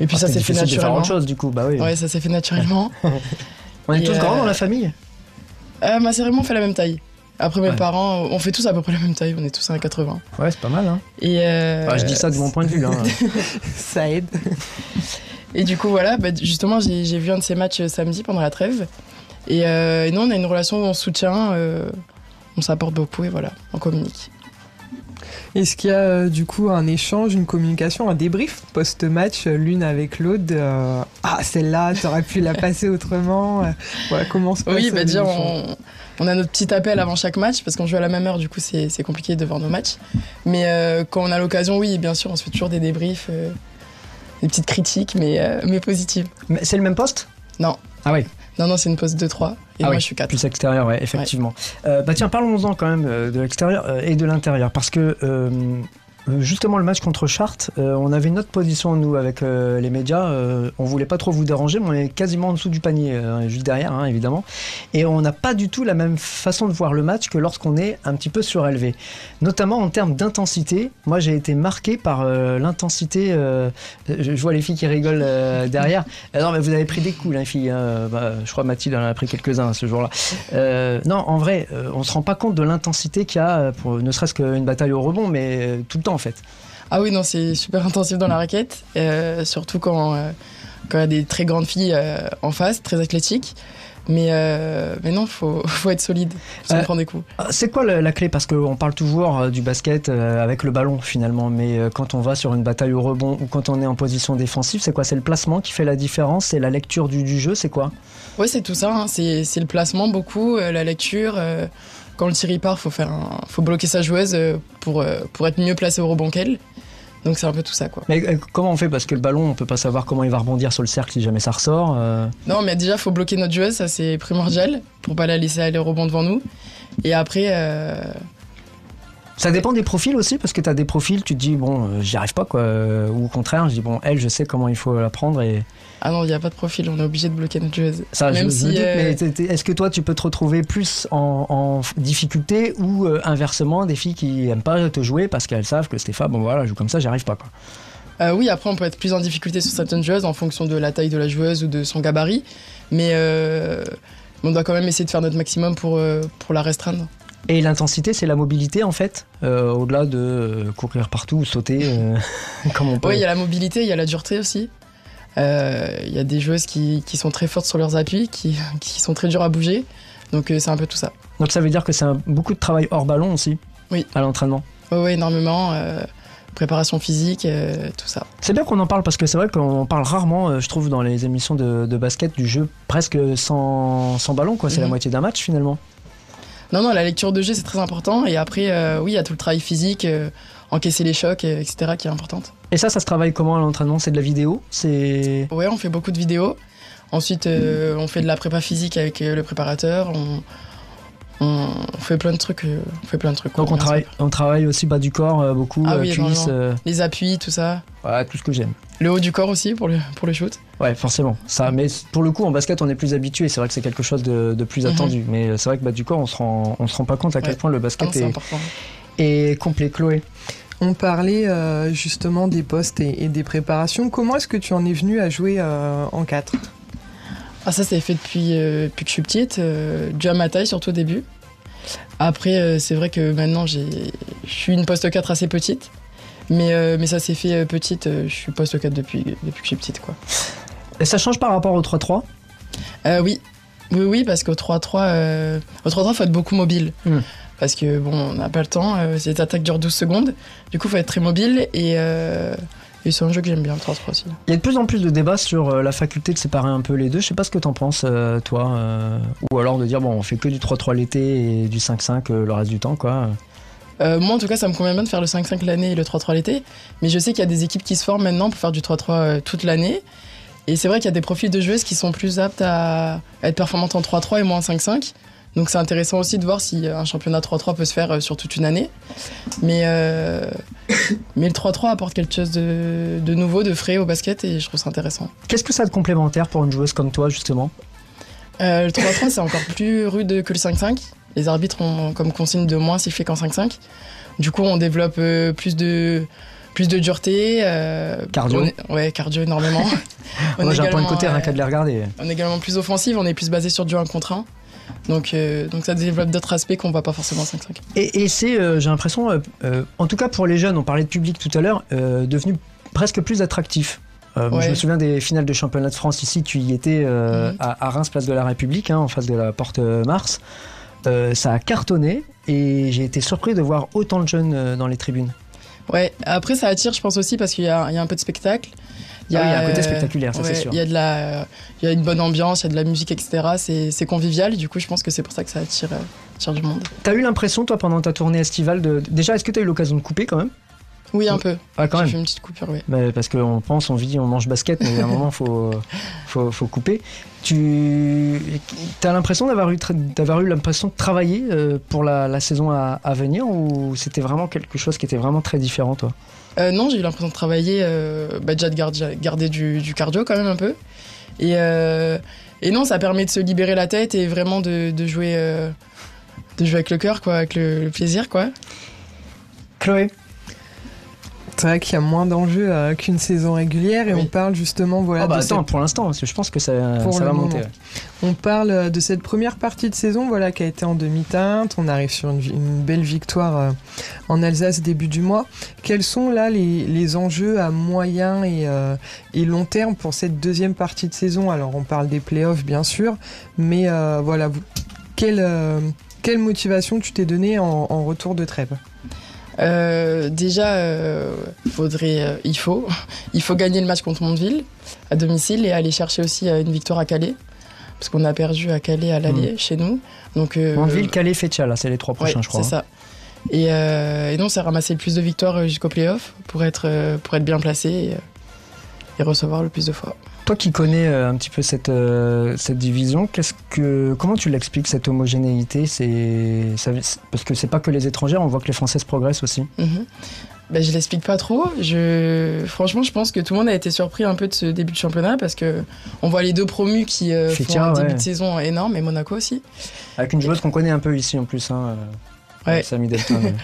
F: et puis
D: Ah,
F: ça
D: c'est
F: s'est fait naturellement.
D: autre chose du coup bah oui.
F: Ouais, ça s'est fait naturellement. *laughs*
D: On est
F: Et,
D: tous grands dans la famille.
F: Euh, ma sœur et moi, on fait la même taille. Après, mes
D: Ouais.
F: parents, on fait tous à peu près la même taille. On est tous à 80.
D: Ouais c'est pas mal hein.
F: Et, euh,
D: Bah, je dis ça de mon point de vue. Hein. *laughs*
G: Ça aide.
F: Et du coup, voilà, bah, justement, j'ai vu un de ces matchs samedi pendant la trêve. Et, euh, et nous, on a une relation où on soutient, euh, on s'apporte beaucoup et voilà, on communique.
G: Est-ce qu'il y a euh, du coup un échange, une communication, un débrief post-match euh, l'une avec l'autre euh, Ah, celle-là, t'aurais pu la passer autrement euh, Voilà, comment se passe
F: Oui, bah dire, on, on a notre petit appel avant chaque match parce qu'on joue à la même heure, du coup, c'est c'est compliqué de voir nos matchs. Mais euh, quand on a l'occasion, oui, bien sûr, on se fait toujours des débriefs, euh, des petites critiques, mais, euh, mais positives.
D: Mais c'est le même poste?
F: Non.
D: Ah oui.
F: Non, non, c'est une poste 2-3. Et
D: Ah
F: moi,
D: oui,
F: je suis 4.
D: Plus extérieur, ouais, effectivement. Euh, bah tiens, parlons-en quand même euh, de l'extérieur euh, et de l'intérieur, parce que justement le match contre Chartres, euh, on avait une autre position nous avec euh, les médias. euh, on voulait pas trop vous déranger, mais on est quasiment en dessous du panier, euh, juste derrière, hein, évidemment. Et on n'a pas du tout la même façon de voir le match que lorsqu'on est un petit peu surélevé, notamment en termes d'intensité. Moi, j'ai été marqué par l'intensité. je, vois les filles qui rigolent derrière. Non, mais vous avez pris des coups, les filles. hein. Bah, je crois Mathilde en a pris quelques-uns ce jour-là. Non, en vrai, on se rend pas compte de l'intensité qu'il y a, ne serait-ce qu'une bataille au rebond, mais tout le temps en fait.
F: Ah oui, non, c'est super intensif dans la raquette, euh, surtout quand euh, quand il y a des très grandes filles euh, en face, très athlétiques. Mais, mais non, faut, *laughs* faut être solide,
D: Euh,
F: prendre des coups.
D: C'est quoi la, la clé? Parce qu'on parle toujours du basket avec le ballon finalement, mais quand on va sur une bataille au rebond ou quand on est en position défensive, c'est quoi? C'est le placement qui fait la différence? C'est la lecture du, du jeu? C'est quoi?
F: Oui, c'est tout ça. hein. C'est le placement beaucoup, la lecture. Quand le tir y part, faut faire, un- faut bloquer sa joueuse euh, pour euh, pour être mieux placé au rebond qu'elle. Donc c'est un peu tout ça, quoi.
D: Mais euh, comment on fait? Parce que le ballon, on peut pas savoir comment il va rebondir sur le cercle si jamais ça ressort. euh.
F: Non, mais déjà, faut bloquer notre joueuse, ça c'est primordial pour pas la laisser aller au rebond devant nous. Et après, euh,
D: Ça dépend des profils aussi, parce que tu as des profils, tu te dis, bon, euh, j'y arrive pas, quoi. euh, Ou au contraire, je dis, bon, elle, je sais comment il faut la prendre. Et
F: ah non, il y a pas de profil, on est obligé de bloquer notre joueuse.
D: ça,
F: Même
D: je, je
F: si,
D: doute,
F: euh,
D: mais est-ce que toi, tu peux te retrouver plus en, en difficulté ou euh, inversement, des filles qui aiment pas te jouer parce qu'elles savent que Stéphane, bon voilà, je joue comme ça, j'y arrive pas, quoi.
F: Euh, oui, après, on peut être plus en difficulté sur certaines joueuses en fonction de la taille de la joueuse ou de son gabarit. Mais euh, on doit quand même essayer de faire notre maximum pour, euh, pour la restreindre.
D: Et l'intensité, c'est la mobilité, en fait, euh, au-delà de euh, courir partout ou sauter, euh, *laughs* comme on peut.
F: Oui, il y a la mobilité, il y a la dureté aussi. Euh, Il y a des joueuses qui, qui sont très fortes sur leurs appuis, qui, *laughs* qui sont très dures à bouger. Donc c'est un peu tout ça.
D: Donc ça veut dire que c'est beaucoup de travail hors ballon aussi,
F: Oui.
D: à l'entraînement.
F: Oui, ouais, énormément. préparation physique, euh, tout ça.
D: C'est bien qu'on en parle parce que c'est vrai qu'on parle rarement, euh, je trouve, dans les émissions de, de basket du jeu presque sans, sans ballon, quoi. C'est la
F: Mhm.
D: moitié d'un match finalement.
F: Non, non, la lecture de jeu, c'est très important. Et après, euh, oui, il y a tout le travail physique, euh, encaisser les chocs, euh, etc., qui est importante.
D: Et ça, ça se travaille comment à l'entraînement? C'est de la vidéo? C'est.
F: Ouais, on fait beaucoup de vidéos. Ensuite, euh, on fait de la prépa physique avec le préparateur. On, on fait plein de trucs. euh, on fait plein de trucs.
D: Donc on travaille, on travaille aussi bas du corps euh, beaucoup,
F: Ah
D: euh,
F: oui,
D: cuisses,
F: énormément.
D: euh,
F: Les appuis, tout ça.
D: ouais, tout ce que j'aime.
F: Le haut du corps aussi pour le, pour le shoot.
D: Ouais, forcément. Ça, mais pour le coup, en basket, on est plus habitué. C'est vrai que c'est quelque chose de, de plus
F: Mhm.
D: attendu. Mais c'est vrai que bas du corps, on se rend, on se rend pas compte à quel
F: Ouais.
D: point le
F: Ah non,
D: basket
F: c'est
D: est,
F: important.
D: est complet. Chloé.
G: On parlait euh, justement des postes et, et des préparations. Comment est-ce que tu en es venu à jouer euh, en 4
F: Ah, ça, c'est fait depuis, euh, depuis que je suis petite. Euh, déjà à ma taille, surtout au début. Après, euh, c'est vrai que maintenant, j'ai, je suis une poste 4 assez petite. Mais, euh, mais ça s'est fait petite. je suis poste 4 depuis, depuis que je suis petite, quoi.
D: Et ça change par rapport au 3-3
F: Euh, oui. Oui, oui, parce qu'au 3-3, euh, au 3-3, faut être beaucoup mobile.
D: Hmm.
F: Parce que bon, on n'a pas le temps, euh, cette attaque dure 12 secondes. Du coup, faut être très mobile et, euh, et c'est un jeu que j'aime bien, le 3-3 aussi.
D: Il y a de plus en plus de débats sur euh, la faculté de séparer un peu les deux. Je sais pas ce que t'en penses, euh, toi. euh, ou alors de dire, bon, on fait que du 3-3 l'été et du 5-5 euh, le reste du temps, quoi.
F: Euh, moi, en tout cas, ça me convient bien de faire le 5-5 l'année et le 3-3 l'été. Mais je sais qu'il y a des équipes qui se forment maintenant pour faire du 3-3 euh, toute l'année. Et c'est vrai qu'il y a des profils de joueuses qui sont plus aptes à, à être performantes en 3-3 et moins en 5-5. Donc c'est intéressant aussi de voir si un championnat 3-3 peut se faire euh, sur toute une année. Mais, euh, *coughs* mais le 3-3 apporte quelque chose de, de nouveau, de frais au basket et je trouve ça intéressant.
D: Qu'est-ce que ça a de complémentaire pour une joueuse comme toi, justement?
F: Euh, le 3-3 c'est encore plus rude que le 5-5. Les arbitres ont comme consigne de moins siffler qu'en 5-5. Du coup on développe euh, plus de plus de dureté. euh,
D: Cardio.
F: est- ouais, cardio énormément. *laughs* On
D: Moi, j'ai un point de côté rien
F: euh,
D: qu'à de les regarder.
F: On est également plus offensif, on est plus basé sur du 1 contre 1. Donc, euh, donc ça développe d'autres aspects qu'on voit pas forcément en 5-5.
D: Et, et c'est, euh, j'ai l'impression, euh, en tout cas pour les jeunes, on parlait de public tout à l'heure, devenu presque plus attractif. Je me souviens des finales de championnat de France ici, tu y étais
F: Mhm.
D: à, à Reims, place de la République, hein, en face de la porte Mars. Ça a cartonné et j'ai été surpris de voir autant de jeunes dans les tribunes.
F: Ouais, après ça attire, je pense aussi, parce qu'il y a un peu de spectacle.
D: Ah oui, il y a un côté
F: euh,
D: spectaculaire, ça, c'est sûr.
F: Il y, a de la, il y a une bonne ambiance, il y a de la musique, etc. C'est convivial, du coup, je pense que c'est pour ça que ça attire, euh, attire du monde.
D: T'as eu l'impression, toi, pendant ta tournée estivale, de... déjà, est-ce que t'as eu l'occasion de couper quand même?
F: Oui, un peu.
D: Ah, quand
F: J'ai
D: même.
F: fait une petite coupure, oui.
D: Mais parce qu'on pense, on vit, on mange basket, mais à un moment, faut, *laughs* faut, faut couper. Tu as l'impression d'avoir eu, d'avoir eu l'impression de travailler euh, pour la, la saison à, à venir ou c'était vraiment quelque chose qui était vraiment très différent, toi?
F: Euh, non, j'ai eu l'impression de travailler, euh, bah, déjà de garder, du, cardio quand même un peu. Et, euh, et non, ça permet de se libérer la tête et vraiment de, de jouer, euh, de jouer avec le cœur, quoi, avec le, le plaisir, quoi.
D: Chloé?
G: C'est vrai qu'il y a moins d'enjeux euh, qu'une saison régulière et
F: Oui.
G: on parle justement voilà,
D: Ah bah
G: de
D: attends,
G: cette
D: pour l'instant, parce que je pense que ça,
G: Pour
D: ça va monter. ouais.
G: On parle euh, de cette première partie de saison voilà, qui a été en demi-teinte. On arrive sur une, belle victoire euh, en Alsace début du mois. Quels sont là les, les enjeux à moyen et, euh, et long terme pour cette deuxième partie de saison? Alors on parle des playoffs bien sûr, mais voilà, vous- quelle, quelle motivation tu t'es donné en, en retour de trêve?
F: Euh, déjà, euh, faudrait, euh, il faut, il faut gagner le match contre Mondeville à domicile et aller chercher aussi une victoire à Calais, parce qu'on a perdu à Calais à l'aller chez nous. Donc,
D: Mondeville, Calais, Fétia, là, c'est les trois prochains,
F: ouais,
D: je crois.
F: C'est ça. Et, et non, c'est ramasser le plus de victoires jusqu'au playoff pour être, pour être bien placé et, et recevoir le plus de fois.
D: Toi qui connais euh, un petit peu cette, euh, cette division, qu'est-ce que, comment tu l'expliques cette homogénéité? C'est, Parce que c'est pas que les étrangers, on voit que les Françaises progressent aussi.
F: Mhm. Ben, je l'explique pas trop. Je... Franchement, je pense que tout le monde a été surpris un peu de ce début de championnat parce que on voit les deux promus qui euh, font un début de saison énorme et Monaco aussi.
D: Avec une joueuse qu'on connaît un peu ici en plus, hein, euh,
F: Ouais.
D: Samy Delton. *laughs*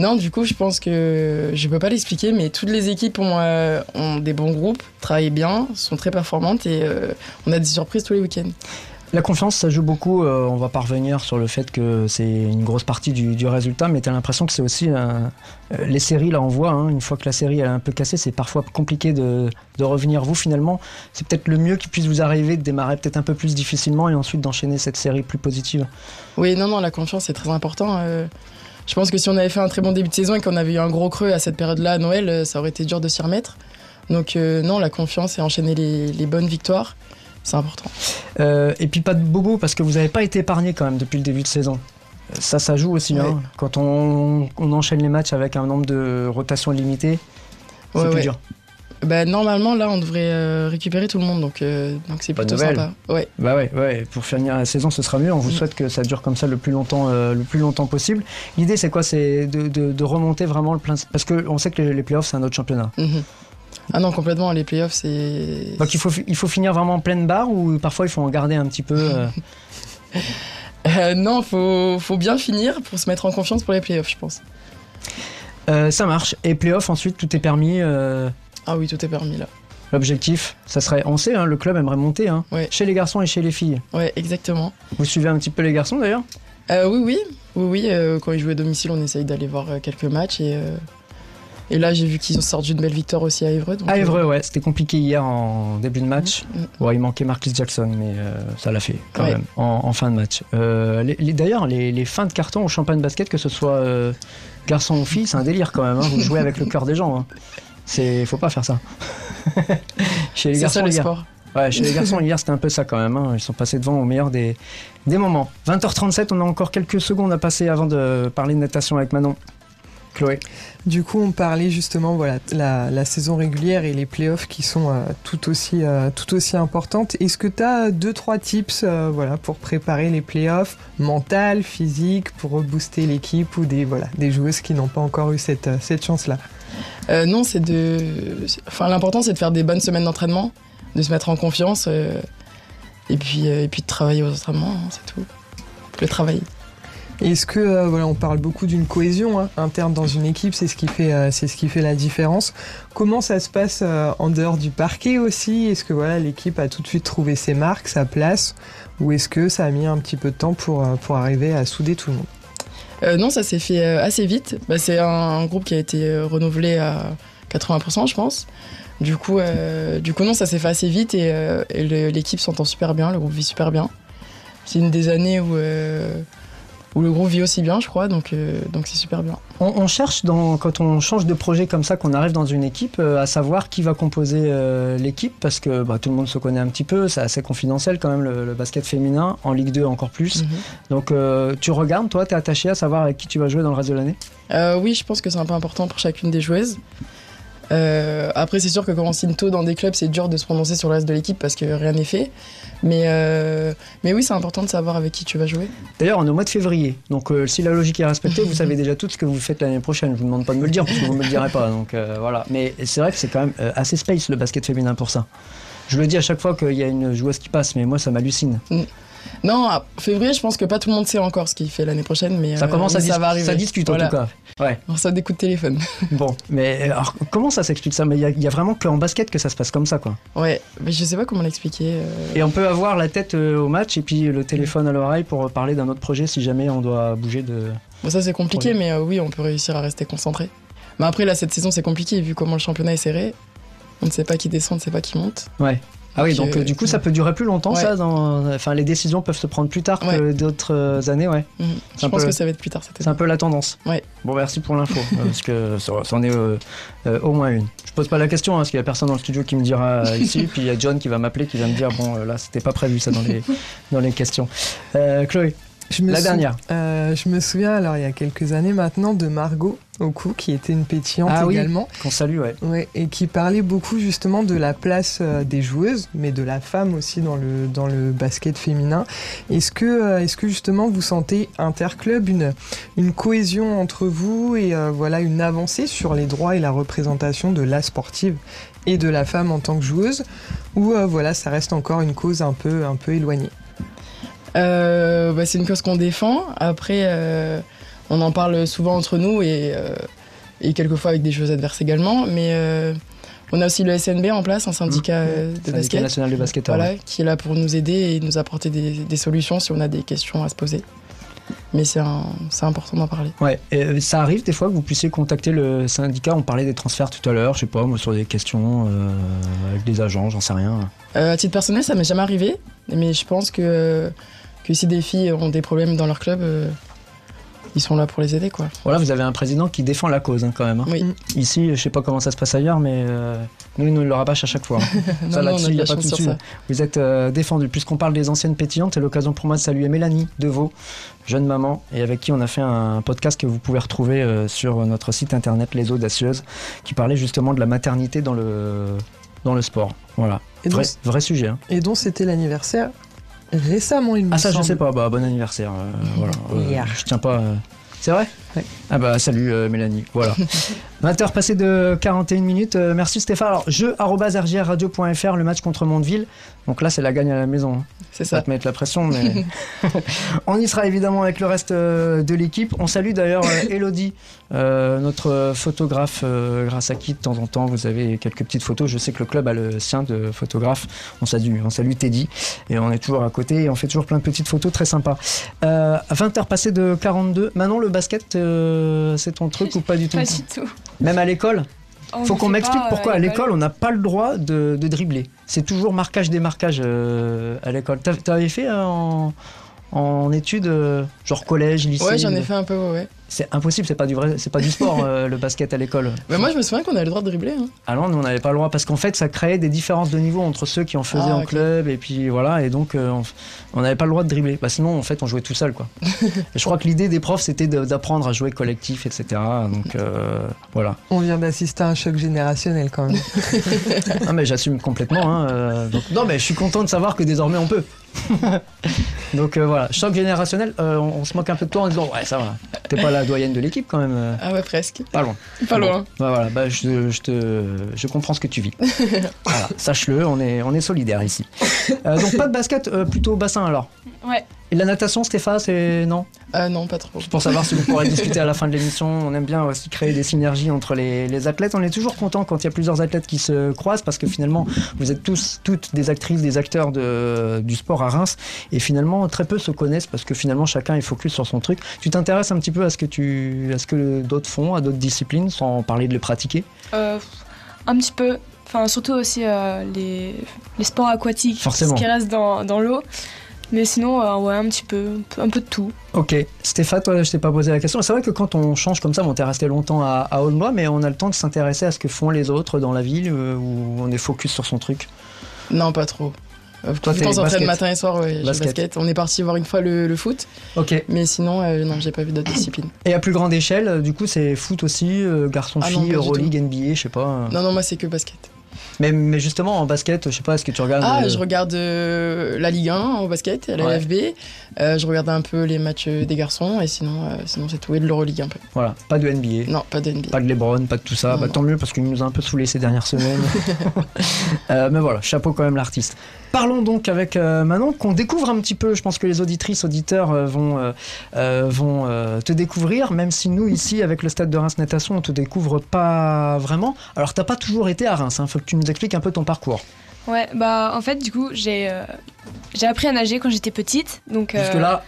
F: Non, du coup, je pense que je peux pas l'expliquer, mais toutes les équipes ont, euh, ont des bons groupes, travaillent bien, sont très performantes et euh, on a des surprises tous les week-ends.
D: La confiance, ça joue beaucoup. euh, on va pas revenir sur le fait que c'est une grosse partie du, du résultat, mais tu as l'impression que c'est aussi. un- euh, les séries, là, on voit, hein, une fois que la série elle est un peu cassée, c'est parfois compliqué de, de revenir. Vous, finalement, c'est peut-être le mieux qui puisse vous arriver de démarrer peut-être un peu plus difficilement et ensuite d'enchaîner cette série plus positive.
F: Oui, non, non, la confiance c'est très important. euh, je pense que si on avait fait un très bon début de saison et qu'on avait eu un gros creux à cette période-là à Noël, euh, ça aurait été dur de s'y remettre. Donc euh, non, la confiance et enchaîner les, les bonnes victoires, c'est important.
D: Euh, et puis pas de bobo parce que vous n'avez pas été épargné quand même depuis le début de saison. Ça, ça joue aussi.
F: Ouais.
D: hein. Quand on, on enchaîne les matchs avec un nombre de rotations limité, c'est
F: Ouais,
D: plus
F: ouais.
D: dur.
F: Bah, normalement, là, on devrait euh, récupérer tout le monde, donc euh, donc c'est plutôt
D: nouvelle.
F: sympa. Ouais.
D: Bah ouais, ouais, pour finir la saison, ce sera mieux. On vous
F: Mm.
D: souhaite que ça dure comme ça le plus longtemps, euh, le plus longtemps possible. L'idée, c'est quoi? C'est de, de- de remonter vraiment le plein. Parce qu'on sait que les, playoffs, c'est un autre championnat.
F: Mhm. Ah non, complètement, les playoffs, c'est.
D: Donc il faut, il faut finir vraiment en pleine barre ou parfois il faut en garder un petit peu. euh, *laughs*
F: Euh, non, faut, faut bien finir pour se mettre en confiance pour les playoffs, je pense.
D: euh, ça marche. Et playoffs, ensuite, tout est permis.
F: Ah oui, tout est permis là.
D: L'objectif, ça serait. On sait, hein, le club aimerait monter. hein,
F: Ouais.
D: Chez les garçons et chez les filles.
F: Ouais, exactement.
D: Vous suivez un petit peu les garçons d'ailleurs?
F: Euh, oui, oui, oui, oui. euh, quand ils jouent à domicile, on essaye d'aller voir euh, quelques matchs et. euh, Et là, j'ai vu qu'ils ont sorti une belle victoire aussi à Évreux. donc,
D: À Évreux, ouais, c'était compliqué hier en début de match.
F: Mm.
D: Ouais, il manquait Marcus Jackson, mais ça l'a fait quand
F: Ouais.
D: même en, en fin de match. D'ailleurs, les, les fins de carton au champagne basket, que ce soit garçon ou fille, c'est un délire quand même. hein. Vous jouez avec le cœur des gens. *laughs* C'est, faut pas faire ça. *laughs* chez les
F: C'est
D: garçons,
F: ça le
D: hier-
F: sport.
D: Ouais, chez les garçons, hier, c'était un peu ça quand même. hein. Ils sont passés devant au meilleur des, des moments. 20h37, on a encore quelques secondes à passer avant de parler de natation avec Manon. Chloé.
G: Du coup, on parlait justement voilà la, la saison régulière et les playoffs qui sont euh, tout aussi euh, tout aussi importantes. Est-ce que tu as deux trois tips euh, voilà pour préparer les playoffs, mental, physique, pour rebooster l'équipe ou des voilà des joueuses qui n'ont pas encore eu cette cette chance là.
F: Euh, non, c'est de. Enfin, l'important, c'est de faire des bonnes semaines d'entraînement, de se mettre en confiance euh, et, puis, euh, et puis de travailler aux entraînements, hein, c'est tout. Le travail.
G: Est-ce que voilà, on parle beaucoup d'une cohésion hein, interne dans une équipe, c'est ce qui fait la différence. Comment ça se passe en dehors du parquet aussi? Est-ce que voilà l'équipe a tout de suite trouvé ses marques, sa place, ou est-ce que ça a mis un petit peu de temps pour pour arriver à souder tout le monde?
F: Euh, non, ça s'est fait euh, assez vite. Bah, c'est un, groupe qui a été euh, renouvelé à 80%, je pense. Du coup, euh, du coup non, ça s'est fait assez vite et, euh, et l'équipe s'entend super bien, le groupe vit super bien. C'est une des années où, où le groupe vit aussi bien, je crois, donc euh, donc c'est super bien.
D: On, on cherche, dans, quand on change de projet comme ça, qu'on arrive dans une équipe, euh, à savoir qui va composer euh, l'équipe, parce que bah, tout le monde se connaît un petit peu, c'est assez confidentiel quand même le, le basket féminin, en Ligue 2 encore plus.
F: Mhm.
D: Donc tu regardes, toi, tu es attaché à savoir avec qui tu vas jouer dans le reste de l'année?
F: Oui, je pense que c'est un peu important pour chacune des joueuses. Euh, après, c'est sûr que quand on signe tôt dans des clubs, c'est dur de se prononcer sur le reste de l'équipe parce que rien n'est fait. Mais, euh, mais oui, c'est important de savoir avec qui tu vas jouer.
D: D'ailleurs, on est au mois de février, donc euh, si la logique est respectée, vous savez déjà tout ce que vous faites l'année prochaine. Je vous demande pas de me le dire, parce que vous me le direz pas. Donc voilà. Mais c'est vrai que c'est quand même assez space le basket féminin pour ça. Je le dis à chaque fois qu'il y a une joueuse qui passe, mais moi ça m'hallucine.
F: Non, à février, je pense que pas tout le monde sait encore ce qu'il fait l'année prochaine, mais
D: Ça
F: euh,
D: commence à
F: ça va arriver.
D: ça discute en
F: Voilà.
D: tout cas. Ouais.
F: On reçoit des coups de téléphone. *laughs*
D: Bon, mais euh, alors, comment ça s'explique ça? Mais il y, a- il y a vraiment qu'en basket que ça se passe comme ça, quoi.
F: Ouais, mais je sais pas comment l'expliquer. euh.
D: Et on peut avoir la tête euh, au match et puis le téléphone à l'oreille pour parler d'un autre projet si jamais on doit bouger de.
F: Bon, ça c'est compliqué,
D: Projet.
F: mais euh, oui, on peut réussir à rester concentré. Mais après, là, cette saison, c'est compliqué, vu comment le championnat est serré. On ne sait pas qui descend, on ne sait pas qui monte.
D: Ouais. Ah oui,
F: Donc,
D: euh,
F: euh,
D: du coup, ça peut durer plus longtemps,
F: ouais.
D: ça. Dans... Enfin, les décisions peuvent se prendre plus tard que d'autres euh, années, ouais.
F: Mhm. Je pense
D: peu-
F: que ça va être plus tard cette
D: C'est un peu la tendance.
F: Ouais.
D: Bon, merci pour l'info, parce que ça, en est euh, euh, au moins une. Je pose pas la question, hein, parce qu'il y a personne dans le studio qui me dira ici, puis il y a John qui va m'appeler, qui va me dire bon, là, c'était pas prévu ça dans les dans les questions. Chloé,
G: Je me
D: la dernière.
G: Euh, je me souviens, alors il y a quelques années maintenant, de Margot Oku, qui était une pétillante
D: Ah oui.
G: également.
D: Qu'on salue, ouais.
G: Ouais, et qui parlait beaucoup justement de la place euh, des joueuses, mais de la femme aussi dans le, dans le basket féminin. Est-ce que, euh, est-ce que justement vous sentez interclub une, une cohésion entre vous et voilà une avancée sur les droits et la représentation de la sportive et de la femme en tant que joueuse, ou voilà ça reste encore une cause un peu, un peu éloignée?
F: Euh, bah, c'est une cause qu'on défend. Après, euh, on en parle souvent entre nous et, euh, et quelquefois avec des joueurs adverses également. Mais euh, on a aussi le SNB en place, un syndicat de
D: Syndicat
F: basket.
D: national de basket.
F: Voilà, qui est là pour nous aider et nous apporter des, des solutions si on a des questions à se poser. Mais c'est important d'en parler.
D: Ouais, et ça arrive des fois que vous puissiez contacter le syndicat. On parlait des transferts tout à l'heure, je sais pas, moi, sur des questions euh, avec des agents, j'en sais rien.
F: Euh, à titre personnel, ça m'est jamais arrivé, mais je pense que, que si des filles ont des problèmes dans leur club, euh, ils sont là pour les aider. quoi.
D: Voilà, vous avez un président qui défend la cause hein, quand même. hein.
F: Oui.
D: Ici, je sais pas comment ça se passe ailleurs, mais euh, nous, ils nous le rabâchent à chaque fois. hein. *laughs*
F: Non,
D: ça
F: non, on
D: là-dessus,
F: a de
D: il n'y a
F: la chance sur ça.
D: Vous êtes euh, défendu. Puisqu'on parle des anciennes pétillantes, c'est l'occasion pour moi de saluer Mélanie Deveau, jeune maman, et avec qui on a fait un podcast que vous pouvez retrouver euh, sur notre site internet Les Audacieuses, qui parlait justement de la maternité dans le, dans le sport. Voilà.
G: Et donc,
D: Vrai, vrai sujet. hein.
G: et dont c'était l'anniversaire récemment, il me
D: Ah, ça, je
G: semble.
D: sais pas. Bah, bon anniversaire. euh, voilà. Euh. Je tiens pas. euh, C'est vrai?
G: Ouais.
D: Ah bah salut euh, Mélanie, voilà. *laughs* 20h passé de 41 minutes, Euh, merci Stéphane. Alors jeu arobase rgrradio.fr, le match contre Mondeville. Donc là c'est la gagne à la maison. hein.
F: C'est
D: Ça va te mettre la pression, mais *laughs* *laughs* on y sera évidemment avec le reste euh, de l'équipe. On salue d'ailleurs Elodie, notre photographe, grâce à qui de temps en temps vous avez quelques petites photos. Je sais que le club a le sien de photographe. On salue, on salue Teddy et on est toujours à côté et on fait toujours plein de petites photos très sympas. Euh, 20h passé de 42. Maintenant le basket, euh, c'est ton truc ou pas du *laughs* tout
A: Pas du tout.
D: Même à l'école
A: On
D: faut qu'on m'explique pourquoi à l'école on n'a pas le droit de, de dribbler. C'est toujours marquage démarquage euh, à l'école. T'avais fait euh, en, en études euh, genre collège, lycée
F: Ouais, j'en ai fait un peu, ouais.
D: C'est impossible, c'est pas du vrai, c'est pas du sport *laughs* euh, le basket à l'école.
F: Mais moi, je me souviens qu'on avait le droit de dribbler. hein.
D: Alors nous on n'avait pas le droit parce qu'en fait ça créait des différences de niveau entre ceux qui en faisaient
F: Ah,
D: en club et puis voilà et donc euh, on- n'avait pas le droit de dribbler. Bah, sinon en fait on jouait tout seul quoi. *laughs* Et je crois que l'idée des profs c'était d'apprendre à jouer collectif etc. Donc euh, voilà.
G: On vient d'assister à un choc générationnel quand même. *laughs*
D: Ah mais j'assume complètement. hein, euh, donc, non mais je suis content de savoir que désormais on peut. donc euh, voilà, choc générationnel. euh, on, on se moque un peu de toi en disant ouais ça va. T'es pas la doyenne de l'équipe quand même.
F: Ah ouais, presque.
D: pas loin.
F: Pas
D: Bon.
F: loin.
D: Bah voilà, bah je, je te, je comprends ce que tu vis. *laughs* voilà, sache-le, on est, on est solidaires ici. Euh, donc pas de basket, euh, plutôt bassin alors?
A: Ouais.
D: Et la natation, Stéphane, c'est non
F: Ah non, pas trop.
D: Pour savoir si vous pourrez *laughs* discuter à la fin de l'émission, on aime bien aussi créer des synergies entre les, les athlètes. On est toujours content quand il y a plusieurs athlètes qui se croisent parce que finalement, vous êtes tous, toutes des actrices, des acteurs de, du sport à Reims et finalement très peu se connaissent parce que finalement chacun est focus sur son truc. Tu t'intéresses un petit peu à ce que tu, à ce que d'autres font, à d'autres disciplines, sans parler de les pratiquer?
H: Euh, un petit peu. Enfin, surtout aussi euh, les, les sports aquatiques.
D: Forcément.
H: Ce qui reste dans, dans l'eau. Mais sinon, euh, ouais, un petit peu, un peu de tout.
D: Ok. Stéphane, toi, je t'ai pas posé la question. C'est vrai que quand on change comme ça, bon, t'es resté longtemps à, à Aulnois, mais on a le temps de s'intéresser à ce que font les autres dans la ville euh, où on est focus sur son truc?
F: Non, pas trop. Euh,
D: Toi,
F: je pense en matin et soir, ouais, j'ai
D: Basket.
F: basket. On est parti voir une fois le, le foot,
D: Ok.
F: mais sinon, euh, non, j'ai pas vu d'autres disciplines.
D: Et à plus grande échelle, euh, du coup, c'est foot aussi, euh,
F: Ah
D: garçon-fille,
F: du
D: Euroleague, NBA, je sais pas. euh.
F: Non, non, moi c'est que basket.
D: Mais, mais justement, en basket, je sais pas, est-ce que tu regardes.
F: Ah,
D: euh,
F: je regarde euh, la Ligue 1 au basket, la
D: Ouais.
F: LFB. Euh, je regarde un peu les matchs des garçons et sinon, sinon c'est tout. Et de l'Euroleague un peu.
D: Voilà, pas de NBA.
F: Non, pas de NBA.
D: Pas de Lebron, pas de tout ça.
F: Non,
D: bah,
F: non.
D: tant mieux parce qu'il nous a un peu saoulé ces dernières semaines. *laughs* *laughs* Mais voilà, chapeau quand même l'artiste. Parlons donc avec Manon, qu'on découvre un petit peu. Je pense que les auditrices, auditeurs vont, vont te découvrir, même si nous, ici, avec le stade de Reims Natation, on te découvre pas vraiment. Alors, t'as pas toujours été à Reims, hein. faut que tu nous expliques un peu ton parcours.
H: Ouais, bah en fait, du coup, j'ai euh, j'ai appris à nager quand j'étais petite. Donc, euh,
D: Jusque-là,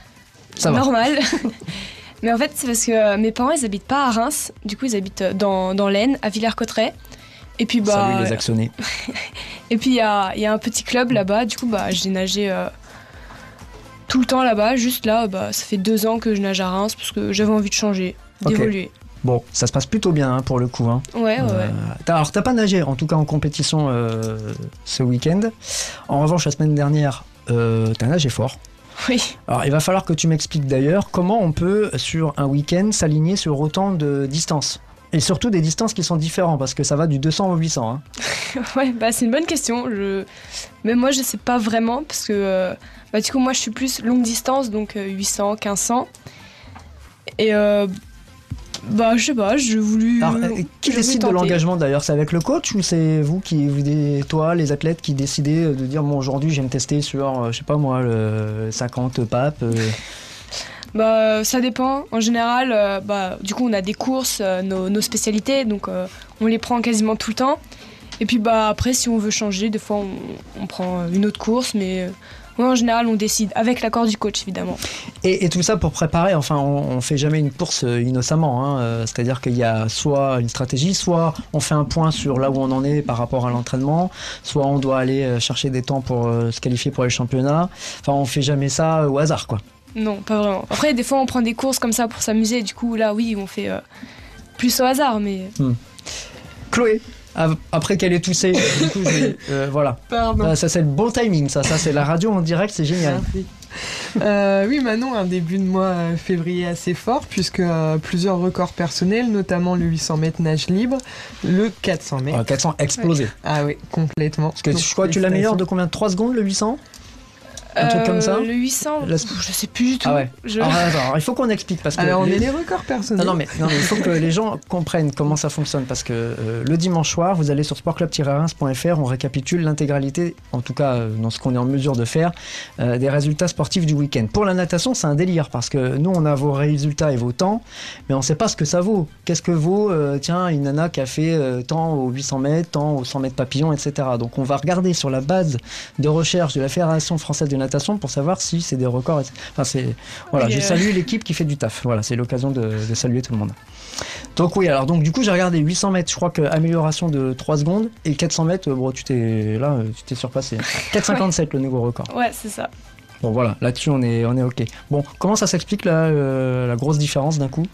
D: ça va.
H: normal. *laughs* Mais en fait, c'est parce que euh, mes parents, ils habitent pas à Reims. Du coup, ils habitent euh, dans, dans l'Aisne, à Villers-Cotterêts. Et puis, bah.
D: Salut les actionnés. *laughs*
H: Et puis il y a, y a un petit club là-bas, du coup bah, j'ai nagé euh, tout le temps là-bas, juste là, bah, ça fait deux ans que je nage à Reims parce que j'avais envie de changer, d'évoluer.
D: Bon, ça se passe plutôt bien hein, pour le coup. hein.
H: Ouais, ouais,
D: Euh, alors, t'as pas nagé, en tout cas en compétition euh, ce week-end. En revanche, la semaine dernière, euh, t'as nagé fort.
H: Oui.
D: Alors, il va falloir que tu m'expliques d'ailleurs comment on peut, sur un week-end, s'aligner sur autant de distances. Et surtout des distances qui sont différentes, parce que ça va du 200 au 800. hein. *laughs*
H: Ouais, bah, c'est une bonne question. Je... Mais moi, je sais pas vraiment parce que bah, du coup, moi, je suis plus longue distance, donc euh, 800, 1500. Et euh, bah, je sais pas, j'ai voulu.
D: Alors, euh, qui décide de l'engagement d'ailleurs C'est avec le coach ou c'est vous qui, vous, toi, les athlètes, qui décidez de dire bon, aujourd'hui, je vais me tester sur, euh, je sais pas moi, le 50 papes euh, *laughs*
H: Bah, ça dépend. En général, euh, bah, du coup, on a des courses, euh, nos, nos spécialités, donc euh, on les prend quasiment tout le temps. Et puis, bah, après, si on veut changer, des fois, on, on prend une autre course, mais ouais, en général, on décide avec l'accord du coach, évidemment.
D: Et, et tout ça pour préparer, enfin, on, on fait jamais une course euh, innocemment. hein, euh, C'est-à-dire qu'il y a soit une stratégie, soit on fait un point sur là où on en est par rapport à l'entraînement, soit on doit aller euh, chercher des temps pour euh, se qualifier pour les championnats. Enfin, on fait jamais ça au hasard, quoi.
H: Non, pas vraiment. Après, des fois, on prend des courses comme ça pour s'amuser. Du coup, là, oui, on fait euh, plus au hasard, mais
D: Chloé, av- après qu'elle ait toussé, du coup, *laughs* euh, voilà.
G: Pardon.
D: Ah, ça, c'est le bon timing, ça. Ça, c'est la radio en direct, c'est génial.
G: Merci. Euh, oui, Manon, un début de mois euh, février assez fort, puisque euh, plusieurs records personnels, notamment le 800 mètres nage libre, le 400 mètres.
D: Ah, 400 explosé.
G: Ah oui, complètement.
D: Parce que je crois que tu l'améliores de combien de? 3 secondes le 800 Un truc comme ça
H: Euh, Le 800,
D: La-
H: je sais plus du tout.
D: Ah ouais.
H: Je-
D: Alors, *laughs* attends, alors, il faut qu'on explique parce que.
G: Alors, on
D: les-
G: est les records personnels.
D: Non, non, mais, non, mais il faut que les gens comprennent comment ça fonctionne parce que euh, le dimanche soir, vous allez sur sportclub-reims.fr, on récapitule l'intégralité, en tout cas euh, dans ce qu'on est en mesure de faire, euh, des résultats sportifs du week-end. Pour la natation, c'est un délire parce que nous, on a vos résultats et vos temps, mais on ne sait pas ce que ça vaut. Qu'est-ce que vaut, euh, tiens, une nana qui a fait euh, tant aux 800 mètres, tant aux 100 mètres papillon, etc. Donc on va regarder sur la base de recherche de la Fédération française de natation pour savoir si c'est des records. Enfin, c'est voilà,
H: Oui,
D: je
H: euh.
D: salue l'équipe qui fait du taf. Voilà, c'est l'occasion de, de saluer tout le monde. Donc oui, alors donc du coup j'ai regardé 800 mètres, je crois que amélioration de 3 secondes et 400 mètres, euh, bon tu t'es là, euh, tu t'es surpassé. *laughs* 4,57 le nouveau record.
H: Ouais, c'est ça.
D: Bon voilà, là-dessus on est on est ok. Bon, comment ça s'explique là euh, la grosse différence d'un coup?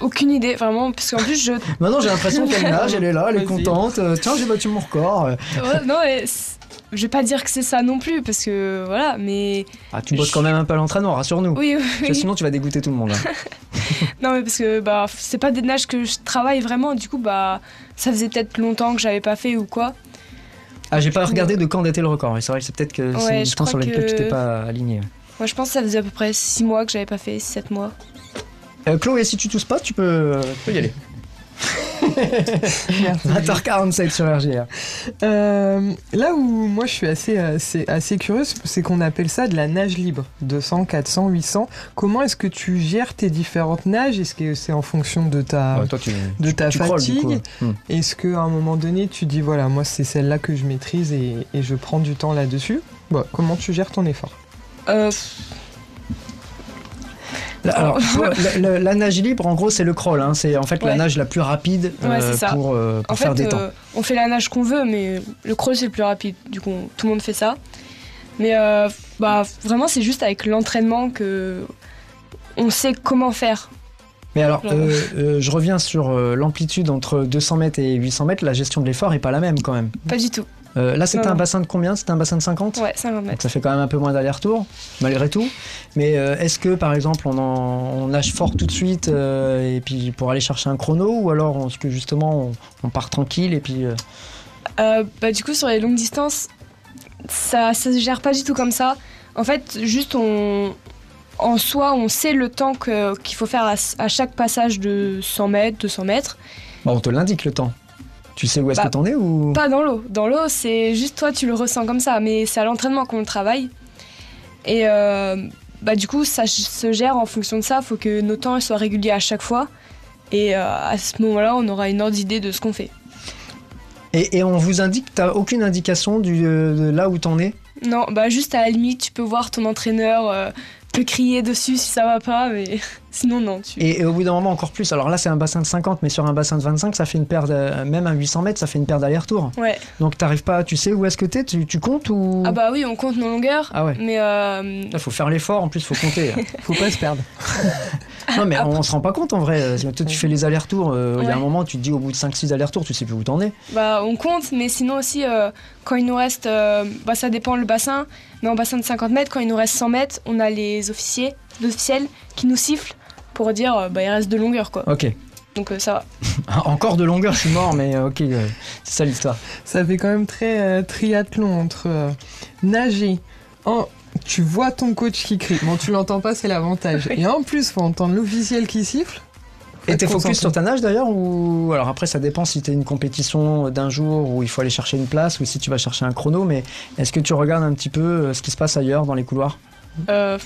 H: Aucune idée, vraiment, parce qu'en plus, je. *laughs*
D: Maintenant j'ai l'impression qu'elle nage, *laughs* elle est là, elle est contente. euh, tiens j'ai battu mon record.
H: Ouais, non, je vais pas dire que c'est ça non plus, parce que voilà, mais.
D: Ah tu bosses quand même un peu à l'entraînement, rassure-nous.
H: Oui, oui,
D: Parce que sinon tu vas dégoûter tout le monde. hein. *laughs*
H: Non, mais parce que bah, c'est pas des nages que je travaille vraiment, du coup, bah, ça faisait peut-être longtemps que j'avais pas fait ou quoi.
D: Ah j'ai pas regardé de quand datait le record, mais c'est vrai que c'est peut-être que c'est
H: Ouais,
D: une distance sur laquelle tu t'es pas aligné.
H: Moi, je pense que ça faisait à peu près 6 mois que j'avais pas fait, 7 mois.
D: Euh, Chloé, si tu tousses pas, tu peux, euh, tu peux y aller. *laughs*
G: Merci.
D: 20h47 sur RGR.
G: Euh, là où moi je suis assez, assez, assez curieuse, c'est qu'on appelle ça de la nage libre. 200, 400, 800. Comment est-ce que tu gères tes différentes nages? Est-ce que c'est en fonction de ta,
D: Ouais, toi, tu,
G: de ta
D: tu
G: fatigue?
D: coup. Hmm.
G: Est-ce qu'à un moment donné tu dis voilà, moi c'est celle-là que je maîtrise et, et je prends du temps là-dessus? Comment tu gères ton effort?
H: Euh,
D: Alors, *laughs* la, nage libre, en gros, c'est le crawl. hein. C'est en fait la nage la plus rapide
H: Ouais,
D: euh, pour, euh, pour
H: en
D: faire
H: fait,
D: des temps.
H: euh, on fait la nage qu'on veut, mais le crawl c'est le plus rapide. Du coup, on- tout le monde fait ça. Mais Bah vraiment c'est juste avec l'entraînement que on sait comment faire.
D: Mais alors, je reviens sur l'amplitude entre 200 mètres et 800 mètres. La gestion de l'effort est pas la même quand même.
H: Pas du tout.
D: Euh, là, c'était un bassin de combien? C'était un bassin de 50
H: Ouais, 50
D: Donc
H: mètres.
D: ça fait quand même un peu moins d'aller-retour, malgré tout. Mais euh, est-ce que, par exemple, on, en- on nage fort tout de suite euh, et puis pour aller chercher un chrono, ou alors est-ce que justement on, on part tranquille et puis
H: bah, du coup, sur les longues distances, ça, ça se gère pas du tout comme ça. En fait, juste on, en soi, on sait le temps qu'il faut faire à, à chaque passage de 100 mètres, 200 mètres.
D: bah, on te l'indique le temps Tu sais où est-ce
H: Bah,
D: que t'en es ou?
H: Pas dans l'eau. Dans l'eau, c'est juste toi, tu le ressens comme ça, mais c'est à l'entraînement qu'on le travaille. Et euh, bah, du coup, ça se gère en fonction de ça. Il faut que nos temps soient réguliers à chaque fois. Et euh, à ce moment-là, on aura une ordre d'idée de ce qu'on fait.
D: et, et on vous indique, t'as aucune indication du, euh, de là où t'en es?
H: Non, bah juste à la limite, tu peux voir ton entraîneur euh, te crier dessus si ça va pas, mais sinon non. Tu...
D: et, et au bout d'un moment encore plus. Alors là, c'est un bassin de 50, mais sur un bassin de 25, ça fait une paire, de- même un 800 mètres, ça fait une paire d'aller-retour.
H: Ouais.
D: Donc t'arrives pas, tu sais où est-ce que t'es tu, tu comptes ou?
H: Ah bah oui, on compte nos longueurs.
D: Ah ouais.
H: Mais euh,
D: Là, faut faire l'effort, en plus, faut compter. *laughs*
G: Faut pas se perdre. *laughs*
D: non, mais on, se rend pas compte en vrai. Euh, Toi, tu fais les allers-retours. euh, Il y a un moment, tu te dis au bout de 5-6 allers-retours, tu sais plus où t'en es.
H: bah on compte, mais sinon aussi euh, quand il nous reste, euh, bah ça dépend le bassin. Mais en bassin de 50 mètres, quand il nous reste 100 mètres, on a les officiers, les officiels qui nous sifflent pour dire euh, bah il reste de longueur quoi.
D: Ok.
H: Donc euh, ça va. *laughs*
D: Encore de longueur, je suis mort, mais euh, ok, euh, c'est ça l'histoire.
G: Ça fait quand même très euh, triathlon entre euh, nager, en... tu vois ton coach qui crie, bon tu l'entends pas c'est l'avantage, *laughs* et en plus faut entendre l'officiel qui siffle.
D: Et t'es focus sur ta nage d'ailleurs ou alors après ça dépend si t'es une compétition d'un jour où il faut aller chercher une place ou si tu vas chercher un chrono. Mais est-ce que tu regardes un petit peu ce qui se passe ailleurs dans les couloirs?
H: Euh,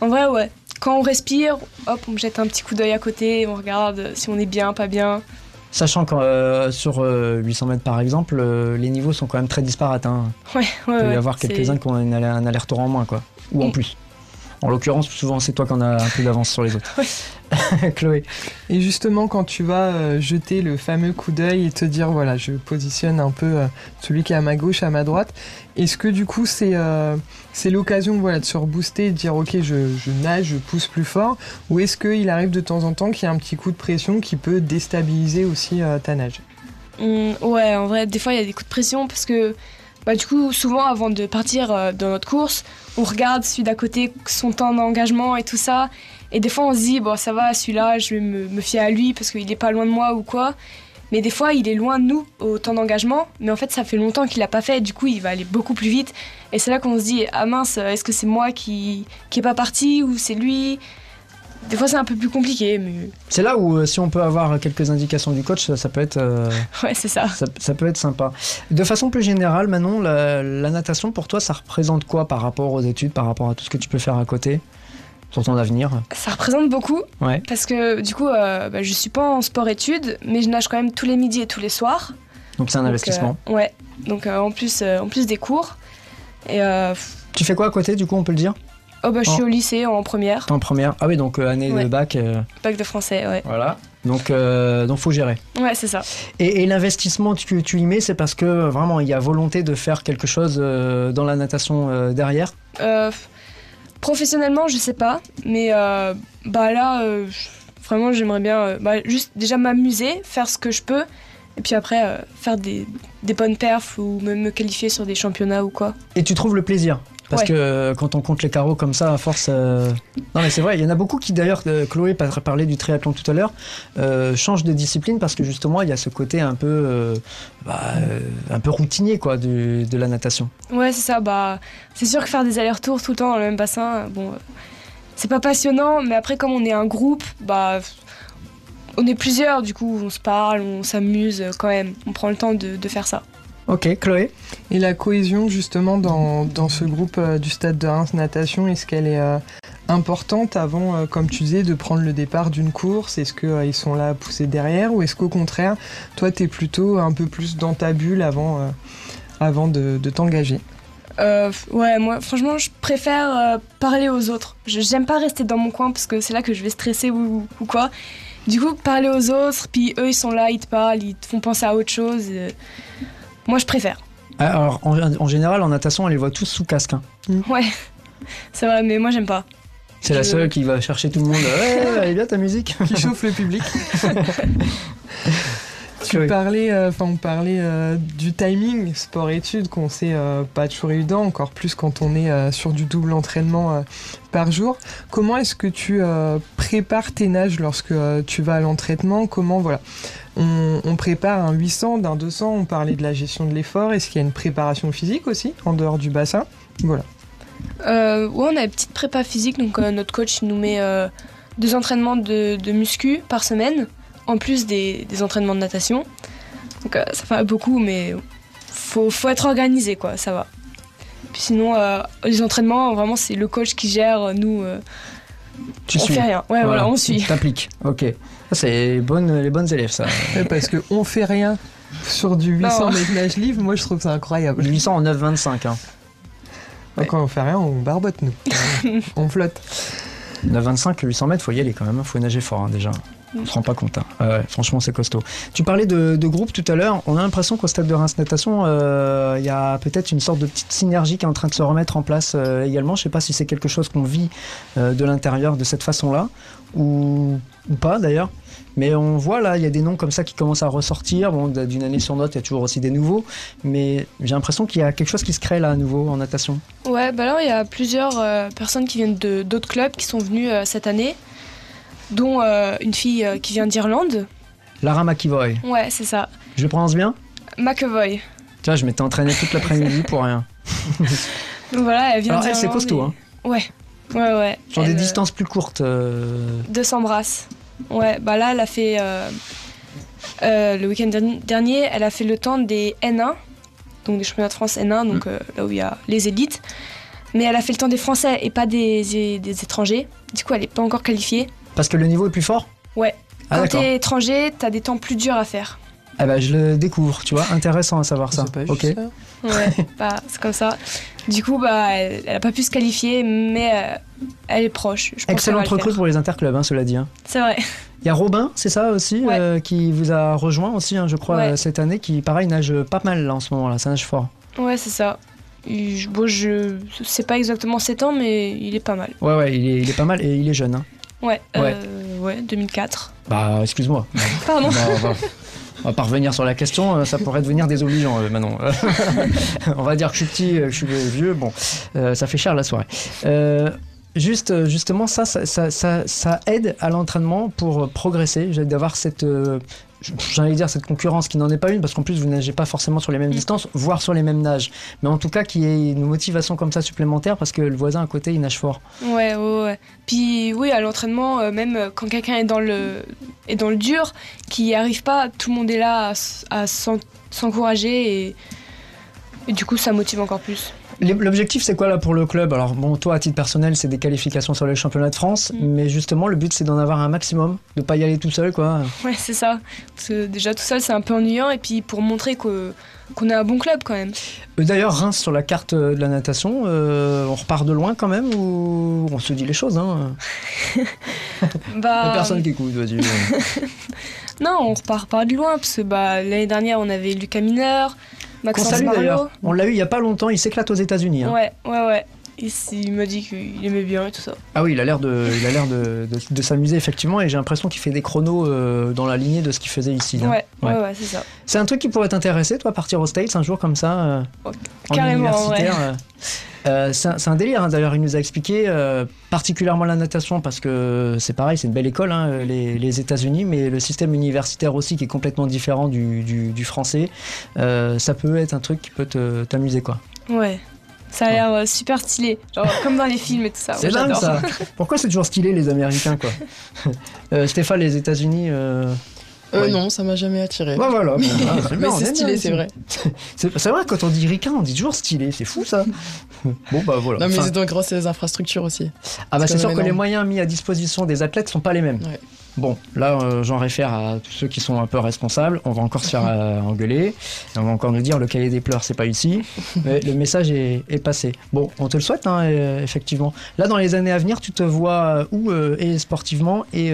H: en vrai ouais. Quand on respire, hop, on jette un petit coup d'œil à côté, on regarde si on est bien, pas bien.
D: Sachant que euh, sur euh, 800 mètres par exemple, euh, les niveaux sont quand même très disparates. Hein.
H: Ouais, ouais.
D: Il peut y
H: ouais,
D: avoir quelques-uns qui ont un aller-retour en moins, quoi. Ou en
H: Mm.
D: plus. En l'occurrence, souvent c'est toi qui en as un peu d'avance sur les autres. *laughs* *laughs* Chloé.
G: Et justement, quand tu vas euh, jeter le fameux coup d'œil et te dire, voilà, je positionne un peu euh, celui qui est à ma gauche, à ma droite, est-ce que du coup, c'est euh, c'est l'occasion voilà, de se rebooster et de dire, ok, je, je nage, je pousse plus fort Ou est-ce qu'il arrive de temps en temps qu'il y a un petit coup de pression qui peut déstabiliser aussi euh, ta nage?
H: Hum, ouais, en vrai, des fois, il y a des coups de pression parce que, bah, du coup, souvent, avant de partir euh, dans notre course, on regarde celui d'à côté, son temps d'engagement et tout ça. Et des fois, on se dit, bon, ça va, celui-là, je vais me, fier à lui parce qu'il est pas loin de moi ou quoi. Mais des fois, il est loin de nous au temps d'engagement. Mais en fait, ça fait longtemps qu'il l'a pas fait. Du coup, il va aller beaucoup plus vite. Et c'est là qu'on se dit, ah mince, est-ce que c'est moi qui, qui est pas parti ou c'est lui? Des fois, c'est un peu plus compliqué, mais
D: C'est là où euh, si on peut avoir quelques indications du coach, ça, ça peut être euh, *laughs*
H: ouais, c'est ça.
D: ça, ça peut être sympa. De façon plus générale, Manon, la, la natation pour toi, ça représente quoi par rapport aux études, par rapport à tout ce que tu peux faire à côté, sur ton avenir?
H: Ça représente beaucoup.
D: Ouais.
H: Parce que du coup, euh, bah, je suis pas en sport-études, mais je nage quand même tous les midis et tous les soirs.
D: Donc c'est un investissement.
H: euh, ouais. Donc en plus, en plus des cours. Et
D: Tu fais quoi à côté, du coup, on peut le dire?
H: Oh bah je suis au lycée en première,
D: en première. Ah oui, donc euh, année
H: Ouais.
D: de bac. euh,
H: bac de français, ouais.
D: voilà. Donc, euh, donc faut gérer.
H: Ouais, c'est ça.
D: Et, et l'investissement que tu y mets, c'est parce que euh, vraiment il y a volonté de faire quelque chose euh, dans la natation euh, derrière?
H: Euh, professionnellement, je sais pas, mais euh, bah là, euh, vraiment, j'aimerais bien euh, bah, juste déjà m'amuser, faire ce que je peux, et puis après euh, faire des, des bonnes perfs ou même me qualifier sur des championnats ou quoi.
D: Et tu trouves le plaisir? Parce
H: Ouais.
D: que euh, quand on compte les carreaux comme ça, à force. euh, Non, mais c'est vrai, il y en a beaucoup qui, d'ailleurs, euh, Chloé par- parlait du triathlon tout à l'heure, euh, changent de discipline parce que justement, il y a ce côté un peu, bah, un peu routinier quoi, du- de la natation.
H: Ouais, c'est ça. Bah, c'est sûr que faire des allers-retours tout le temps dans le même bassin, bon, c'est pas passionnant. Mais après, comme on est un groupe, bah, on est plusieurs. Du coup, on se parle, on s'amuse quand même. On prend le temps de, de faire ça.
D: Ok, Chloé
G: Et la cohésion justement dans, dans ce groupe euh, du stade de Reims Natation, est-ce qu'elle est euh, importante avant, euh, comme tu disais, de prendre le départ d'une course? Est-ce qu'ils sont là à pousser derrière? Ou est-ce qu'au contraire, toi, tu es plutôt un peu plus dans ta bulle avant, euh, avant de, de t'engager?
H: Euh, ouais, moi, franchement, je préfère euh, parler aux autres. Je- J'aime pas rester dans mon coin parce que c'est là que je vais stresser ou, ou quoi. Du coup, parler aux autres, puis eux, ils sont là, ils te parlent, ils te font penser à autre chose. Moi, je préfère.
D: Alors, en, en général, en natation, on les voit tous sous casque. hein.
H: Ouais. C'est vrai, mais moi j'aime pas.
D: C'est la
H: Je-
D: seule qui va chercher tout le monde. Ouais, elle est bien ta musique.
G: Qui chauffe le public. *laughs* Tu
D: Oui.
G: parlais, euh, enfin on parlait euh, du timing sport-études qu'on sait euh, pas toujours évident, encore plus quand on est euh, sur du double entraînement euh, par jour. Comment est-ce que tu euh, prépares tes nages lorsque euh, tu vas à l'entraînement? Comment voilà on, on prépare un 800, d'un 200, on parlait de la gestion de l'effort. Est-ce qu'il y a une préparation physique aussi en dehors du bassin? Voilà.
H: Euh, ouais, on a une petite prépa physique, donc euh, notre coach nous met euh, deux entraînements de, de muscu par semaine, en plus des, des entraînements de natation. Donc euh, ça fait beaucoup, mais faut, faut être organisé, quoi, ça va. Puis sinon, euh, les entraînements, vraiment, c'est le coach qui gère, nous, euh,
D: Tu
H: on
D: suis.
H: fait rien. Ouais, voilà, on suit.
D: T'appliques. Ok. C'est les bonnes, les bonnes élèves, ça.
G: Ouais, Parce que on fait rien sur du 800
H: Non.
G: mètres nage livre, moi je trouve ça incroyable.
D: 800 en 9,25. Hein.
G: Quand on fait rien, on barbote nous. *laughs* on flotte.
D: 9,25, 800 mètres, faut y aller quand même. hein. Faut nager fort hein, déjà. On se rend pas compte. hein. Franchement, c'est costaud. Tu parlais de, groupe tout à l'heure. On a l'impression qu'au stade de Reims Natation, euh, il y a peut-être une sorte de petite synergie qui est en train de se remettre en place euh, également. Je sais pas si c'est quelque chose qu'on vit euh, de l'intérieur de cette façon-là ou, pas d'ailleurs. Mais on voit là, il y a des noms comme ça qui commencent à ressortir. Bon, d'une année sur l'autre, il y a toujours aussi des nouveaux. Mais j'ai l'impression qu'il y a quelque chose qui se crée là à nouveau en natation.
H: Ouais, bah alors il y a plusieurs personnes qui viennent d'autres clubs qui sont venues euh, cette année, dont euh, une fille euh, qui vient d'Irlande.
D: Lara McIvoy,
H: Ouais, c'est ça.
D: je le prononce bien?
H: McAvoy.
D: Tiens, je m'étais entraîné toute l'après-midi pour rien.
H: Donc *laughs* voilà, elle vient
D: elle, c'est
H: d'Irlande
D: costaud,
H: et-
D: hein.
H: Ouais, ouais, ouais.
D: Sur des
H: Elle, euh,
D: distances plus courtes. euh,
H: 200 brasses. Ouais, bah là, elle a fait. euh, euh, le week-end derni- dernier, elle a fait le temps des N1, donc des championnats de France N1, donc euh, là où il y a les élites. Mais elle a fait le temps des Français et pas des, des étrangers. Du coup, elle n'est pas encore qualifiée.
D: Parce que le niveau est plus fort
H: Ouais.
D: Ah
H: Quand t'es étranger, t'as des temps plus durs à faire.
D: Ah bah je le découvre, tu vois, intéressant à savoir ça.
G: C'est pas
D: ok.
G: juste ça.
H: Ouais, *laughs* bah, c'est comme ça. Du coup, bah, elle, elle a pas pu se qualifier, mais euh, elle est proche. Je
D: Excellente
H: le
D: recrue pour les interclubs, hein, cela dit. hein.
H: C'est vrai.
D: Il y a Robin, c'est ça aussi,
H: Ouais.
D: euh, qui vous a rejoint aussi, hein, je crois,
H: Ouais.
D: euh, cette année, qui pareil nage pas mal là en ce moment là, ça nage fort.
H: Ouais, c'est ça. Bon, je sais pas exactement ses temps, mais il est pas mal.
D: Ouais ouais, il est, il est pas mal et il est jeune. hein.
H: Ouais,
D: Ouais.
H: euh, ouais 2004.
D: Bah excuse-moi. *laughs*
H: Pardon.
D: Bah, on, va, on va pas revenir sur la question, euh, ça pourrait devenir désobligeant euh, Manon. *laughs* on va dire que je suis petit, euh, que je suis vieux, bon, euh, ça fait cher la soirée. Euh, Juste, euh, justement, ça, ça, ça, ça, ça aide à l'entraînement pour euh, progresser, d'avoir cette, euh, j'allais dire cette concurrence qui n'en est pas une, parce qu'en plus vous nagez pas forcément sur les mêmes distances, voire sur les mêmes nages, mais en tout cas qu'il y ait une motivation comme ça supplémentaire, parce que le voisin à côté il nage fort.
H: Ouais, ouais, ouais. Puis oui, à l'entraînement, euh, même euh, quand quelqu'un est dans le dur, qui n'y arrive pas, tout le monde est là à, s'encourager et du coup ça motive encore plus.
D: L'objectif, c'est quoi là pour le club? Alors, bon, toi, à titre personnel, c'est des qualifications sur les championnats de France,
H: Mm.
D: mais justement, le but, c'est d'en avoir un maximum, de pas y aller tout seul, quoi.
H: Ouais, c'est ça. Parce que déjà tout seul c'est un peu ennuyant et puis pour montrer que qu'on est un bon club quand même.
D: Euh, D'ailleurs, Reims sur la carte euh, de la natation, euh, on repart de loin quand même ou on se dit les choses hein? *laughs*
H: Bah,
D: Il y a personne qui écoute, vas-y. *laughs*
H: Non, on repart pas de loin parce que bah, l'année dernière on avait Lucas Mineur,
D: Qu'on
H: Maxence
D: salue
H: Marlowe.
D: d'ailleurs. On l'a eu il y a pas longtemps, il s'éclate aux États-Unis. hein.
H: Ouais, ouais, ouais. Il, s- il m'a dit qu'il aimait bien et tout ça.
D: Ah oui, il a l'air de, il a l'air de, de- de s'amuser effectivement, et j'ai l'impression qu'il fait des chronos euh, dans la lignée de ce qu'il faisait ici. hein.
H: Ouais, ouais, ouais, c'est ça.
D: C'est un truc qui pourrait t'intéresser, toi, partir aux States un jour comme ça, euh, en
H: carrément,
D: universitaire.
H: ouais.
D: euh. C'est un, délire, hein. d'ailleurs, il nous a expliqué, euh, particulièrement la natation, parce que c'est pareil, c'est une belle école, hein, les, les États-Unis, mais le système universitaire aussi qui est complètement différent du, du- du français. Euh, ça peut être un truc qui peut t'amuser, quoi.
H: Ouais. Ça a l'air euh, super stylé. Genre comme dans les films et tout ça.
D: C'est
H: Ouais,
D: dingue ça. *laughs* Pourquoi c'est toujours stylé les Américains, quoi *laughs* Euh, Stéphane, les États-Unis. euh,
F: Euh,
D: ouais.
F: non, ça m'a jamais attiré.
D: Ouais, voilà.
F: Mais, *laughs*
D: Bon, ah, c'est
F: mais stylé, c'est vrai.
D: C'est vrai, quand on dit ricain, on dit toujours stylé, c'est fou ça. bon, bah voilà.
F: Non, mais
D: Enfin,
F: c'est donc grâce à les infrastructures aussi.
D: ah, bah c'est sûr que les moyens mis à disposition des athlètes sont pas les mêmes.
F: Ouais.
D: Bon, là, euh, j'en réfère à tous ceux qui sont un peu responsables. On va encore se faire euh, engueuler. On va encore nous dire le cahier des pleurs, c'est pas ici. *laughs* Mais le message est, est passé. Bon, on te le souhaite, hein, euh, effectivement. Là, dans les années à venir, tu te vois où Et sportivement et,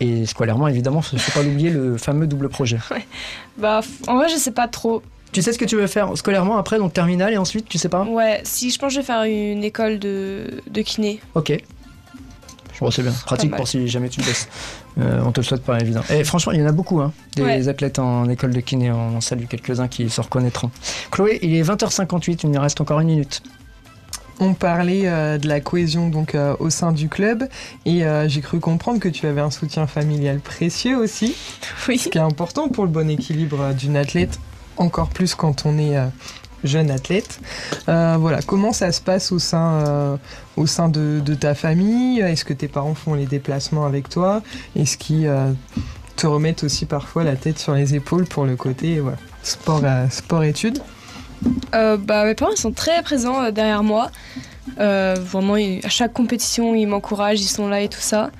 D: et scolairement, évidemment. Faut faut pas l'oublier, le fameux double projet. *laughs*
H: Bah, en vrai, je sais pas trop.
D: Tu sais ce que tu veux faire scolairement après, donc terminale et ensuite, tu sais pas?
H: Ouais, si je pense que je vais faire une école de, de kiné.
D: Ok. Bon, c'est bien. Pratique pour si jamais tu baisses. Euh, on te le souhaite pas, évidemment. Et franchement, il y en a beaucoup, hein, des
H: Ouais.
D: athlètes en école de kiné. On en salue quelques-uns qui se reconnaîtront. Chloé, il est 20h58, il nous reste encore une minute.
G: On parlait euh, de la cohésion donc euh, au sein du club et euh, j'ai cru comprendre que tu avais un soutien familial précieux aussi,
H: Oui.
G: ce qui est important pour le bon équilibre euh, d'une athlète, encore plus quand on est euh, jeune athlète. Euh, voilà, comment ça se passe au sein, euh, au sein de, de ta famille? Est-ce que tes parents font les déplacements avec toi? Est-ce qu'ils euh, te remettent aussi parfois la tête sur les épaules pour le côté voilà, sport, euh, sport études?
H: Euh, bah, mes parents ils sont très présents euh, derrière moi. Euh, vraiment, ils- à chaque compétition, ils m'encouragent, ils sont là et tout ça.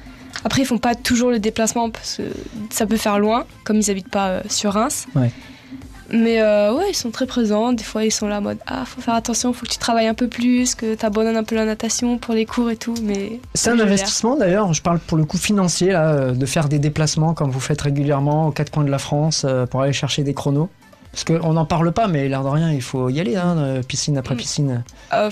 H: Après, ils font pas toujours le déplacement parce que ça peut faire loin, comme ils habitent pas euh, sur Reims.
D: Ouais.
H: Mais euh, ouais, ils sont très présents. Des fois, ils sont là en mode Ah, faut faire attention, faut que tu travailles un peu plus, que tu abandonnes un peu la natation pour les cours et tout. Mais
D: C'est un investissement d'ailleurs, je parle pour le coup financier, là, euh, de faire des déplacements comme vous faites régulièrement aux quatre coins de la France euh, pour aller chercher des chronos. Parce qu'on n'en parle pas, mais l'air de rien, il faut y aller, hein, piscine après
H: Mm.
D: piscine.
H: Euh,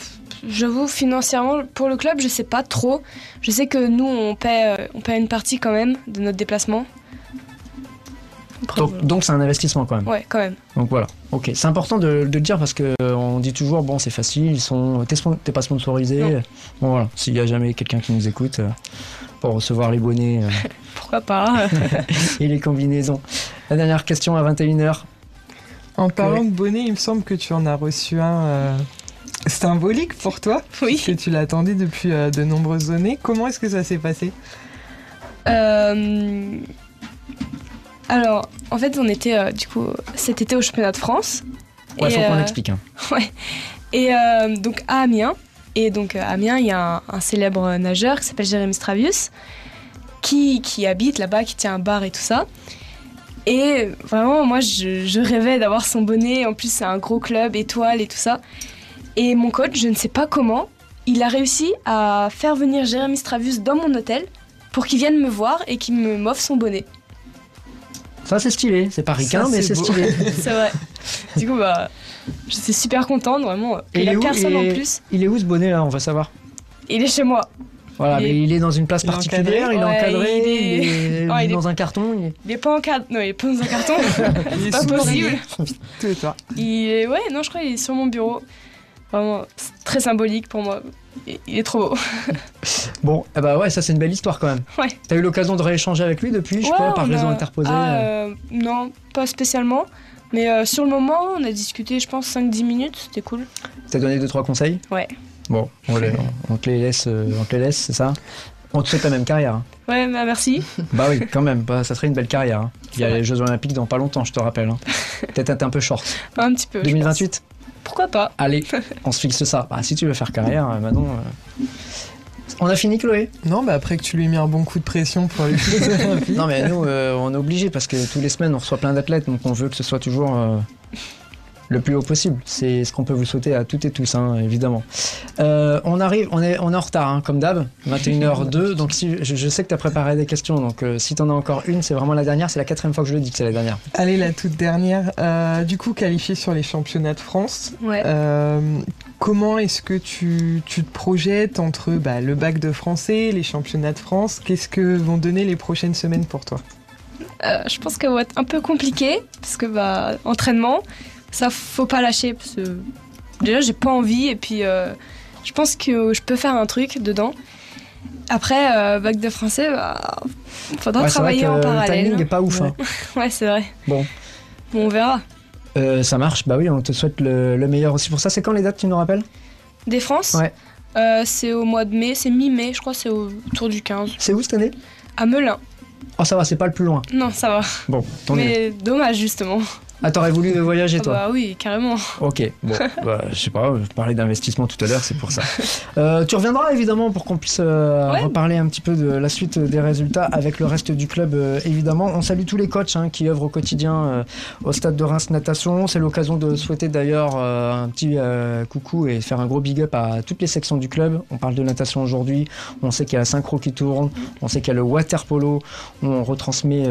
H: J'avoue, financièrement, pour le club, je sais pas trop. Je sais que nous, on paie, on paie une partie quand même de notre déplacement.
D: Donc donc c'est un investissement quand même.
H: Ouais, quand même.
D: Donc voilà, ok. C'est important de, de le dire parce que euh, on dit toujours, bon, c'est facile, ils sont, t'es, pas sponsorisé.
H: Non.
D: Bon voilà, s'il y a jamais quelqu'un qui nous écoute euh, pour recevoir les bonnets euh, *laughs*
H: Pourquoi pas? *laughs*
D: et les combinaisons. La dernière question à 21h.
G: En parlant de bonnet, il me semble que tu en as reçu un euh, symbolique pour toi, *laughs*
H: Oui.
G: que tu l'attendais depuis euh, de nombreuses années. Comment est-ce que ça s'est passé?
H: Euh, Alors, en fait, on était euh, du coup cet été au championnat de France.
D: Ouais,
H: Et,
D: faut qu'on
H: euh,
D: explique. hein. *laughs*
H: Et euh, donc à Amiens. Et donc à Amiens, il y a un, un célèbre nageur qui s'appelle Jérémy Stravius, qui, qui habite là-bas, qui tient un bar et tout ça. Et vraiment, moi, je, je rêvais d'avoir son bonnet. En plus, c'est un gros club, étoile et tout ça. Et mon coach, je ne sais pas comment, il a réussi à faire venir Jérémy Stravius dans mon hôtel pour qu'il vienne me voir et qu'il me m'offre son bonnet.
D: Ça c'est stylé, c'est pas ricain,
G: Ça,
D: mais
G: c'est
D: c'est stylé. *laughs*
H: C'est vrai. du coup, bah, j'étais super contente, vraiment.
D: Et
H: il
D: il est
H: a
D: où
H: personne
D: il
H: en plus.
D: Il est où ce bonnet là On va savoir.
H: Il est chez moi.
D: Voilà,
H: Il est-
D: mais il est dans une place
G: Il est
D: particulière, il est encadré,
H: il est-
D: il est,
H: Oh, il est-
D: dans un carton. il est-
H: Il est pas en cadre. Non, il est pas dans un carton. *laughs*
G: Il est
H: pas possible. Il est, ouais, non, je crois qu'il est sur mon bureau. Vraiment, c'est très symbolique pour moi. Il est trop beau. *laughs*
D: Bon, eh bah ouais, ça c'est une belle histoire quand même.
H: Ouais.
D: T'as eu l'occasion de rééchanger avec lui depuis, je
H: Ouais,
D: crois, par
H: on
D: réseau
H: a-
D: interposé.
H: Ah,
D: euh.
H: euh, non, pas spécialement. Mais euh, sur le moment, on a discuté, je pense, 5-10 minutes. C'était cool.
D: T'as donné deux trois conseils
H: Ouais.
D: Bon, on, les- on te les laisse, on te les laisse, c'est ça? On te souhaite la même carrière. hein.
H: Ouais, bah, merci. *laughs*
D: Bah oui, quand même, bah, ça serait une belle carrière. hein. Il y a les Jeux Olympiques dans pas longtemps, je te rappelle. hein. *laughs* Peut-être être un peu short.
H: Un petit peu. je
D: 2028
H: pense. Pourquoi pas?
D: Allez, *laughs* on se fixe ça. Bah, si tu veux faire carrière, euh, Manon. euh, On a fini, Chloé?
G: Non, bah après que tu lui aies mis un bon coup de pression pour Olympiques. *laughs*
D: Non, mais nous, euh, on est obligé parce que tous les semaines, on reçoit plein d'athlètes, donc on veut que ce soit toujours euh, le plus haut possible. C'est ce qu'on peut vous souhaiter à toutes et tous, hein, évidemment. Euh, on arrive, on est, on est en retard, hein, comme d'hab, 21h02. Donc, si, je, je sais que tu as préparé des questions, donc euh, si tu en as encore une, c'est vraiment la dernière. C'est la quatrième fois que je le dis que c'est la dernière.
G: Allez, la toute dernière. Euh, du coup, qualifié sur les championnats de France.
H: Ouais.
G: Euh, comment est-ce que tu, tu te projettes entre bah, le bac de français, les championnats de France? Qu'est-ce que vont donner les prochaines semaines pour toi?
H: Euh, je pense qu'elle va être un peu compliquée parce que bah entraînement, ça faut pas lâcher parce que déjà j'ai pas envie et puis euh, je pense que je peux faire un truc dedans. Après euh, bac de français, bah, faudra
D: Ouais, c'est vrai
H: travailler
D: que
H: en
D: le
H: parallèle.
D: timing est pas ouf. hein. *laughs*
H: Ouais, c'est vrai.
D: Bon.
H: Bon, on verra.
D: Euh, ça marche, bah oui, on te souhaite le, le meilleur aussi pour ça. C'est quand les dates, tu nous rappelles?
H: Des France?
D: Ouais.
H: Euh, c'est au mois de mai, c'est mi-mai, je crois, c'est autour du 15.
D: C'est où cette année?
H: À Melun.
D: Oh, ça va, c'est pas le plus loin.
H: Non, ça va.
D: Bon, tant mieux.
H: Mais dommage, justement.
D: Ah, t'aurais voulu voyager,
H: Ah
D: toi
H: bah oui, carrément.
D: Ok, bon, *laughs* bah, je sais pas, je parlais d'investissement tout à l'heure, c'est pour ça. *laughs* Euh, tu reviendras évidemment pour qu'on puisse euh,
H: Ouais.
D: reparler un petit peu de la suite des résultats avec le reste du club, euh, évidemment. On salue tous les coachs hein, qui œuvrent au quotidien au stade de Reims Natation. C'est l'occasion de souhaiter d'ailleurs un petit coucou et faire un gros big up à toutes les sections du club. On parle de natation aujourd'hui, on sait qu'il y a la synchro qui tourne, on sait qu'il y a le water polo, on retransmet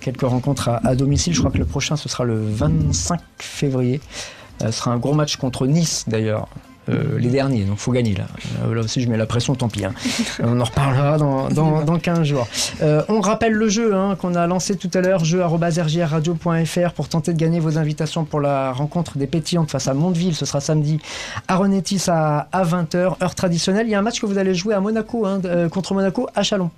D: quelques rencontres à, à domicile. Je crois que le prochain ce sera le 25 février. Euh, ce sera un gros match contre Nice d'ailleurs. Euh, les derniers, donc faut gagner là. Euh, Là aussi, je mets la pression, tant pis. hein. *laughs* On en reparlera dans, dans, dans 15 jours. Euh, on rappelle le jeu hein, qu'on a lancé tout à l'heure, jeu.rjrradio.fr pour tenter de gagner vos invitations pour la rencontre des pétillantes face à Mondeville. Ce sera samedi à Renétis à, à 20h, heure traditionnelle. Il y a un match que vous allez jouer à Monaco, hein, euh, contre Monaco à Chalon.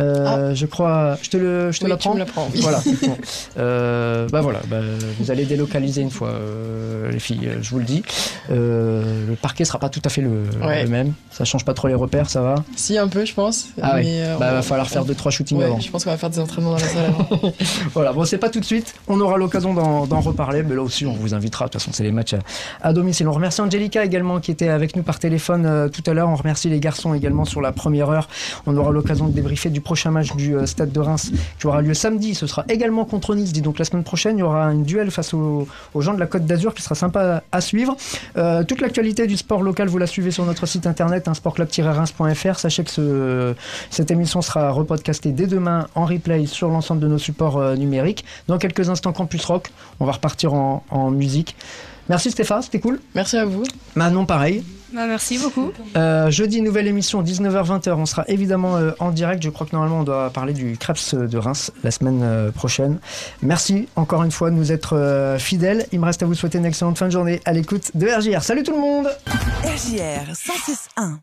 D: Euh, Je crois. Je te le, je te
F: Oui, tu
D: l'apprends
F: me l'apprends, oui.
D: Voilà. Bon. *laughs* Euh, bah voilà, bah, vous allez délocaliser une fois, euh, les filles, je vous le dis. Euh, le parquet sera pas tout à fait le,
F: Ouais.
D: le même. Ça change pas trop les repères, ça va
F: Si, un peu, je pense.
D: Ah
F: mais, euh,
D: bah,
F: on-
D: va falloir faire
F: on-
D: deux trois shootings
F: Ouais,
D: avant.
F: je pense qu'on va faire des entraînements dans la salle avant. *laughs*
D: Voilà, bon, c'est pas tout de suite. On aura l'occasion d'en reparler, mais là aussi, on vous invitera. De toute façon, c'est les matchs à, domicile. On remercie Angelica également qui était avec nous par téléphone euh, tout à l'heure. On remercie les garçons également sur la première heure. On aura l'occasion de débriefer du prochain match du euh, Stade de Reims qui aura lieu samedi. Ce sera également contre Nice. Dis donc la semaine prochaine, il y aura un duel face aux, aux gens de la Côte d'Azur qui sera sympa à suivre. Euh, toute l'actualité du sport local, vous la suivez sur notre site internet, hein, sportclub-reims.fr. Sachez que ce- cette émission sera repodcastée dès demain en replay sur l'ensemble de nos supports euh, numériques. Dans quelques instants, Campus Rock, on va repartir en, en musique. Merci Stéphane, c'était cool.
F: Merci à vous.
D: Manon, pareil.
H: Bah, merci beaucoup.
D: Euh, jeudi, nouvelle émission, 19h-20h. On sera évidemment euh, en direct. Je crois que normalement, on doit parler du Krebs de Reims la semaine euh, prochaine. Merci encore une fois de nous être euh, fidèles. Il me reste à vous souhaiter une excellente fin de journée à l'écoute de RJR. Salut tout le monde
I: RJR 106.1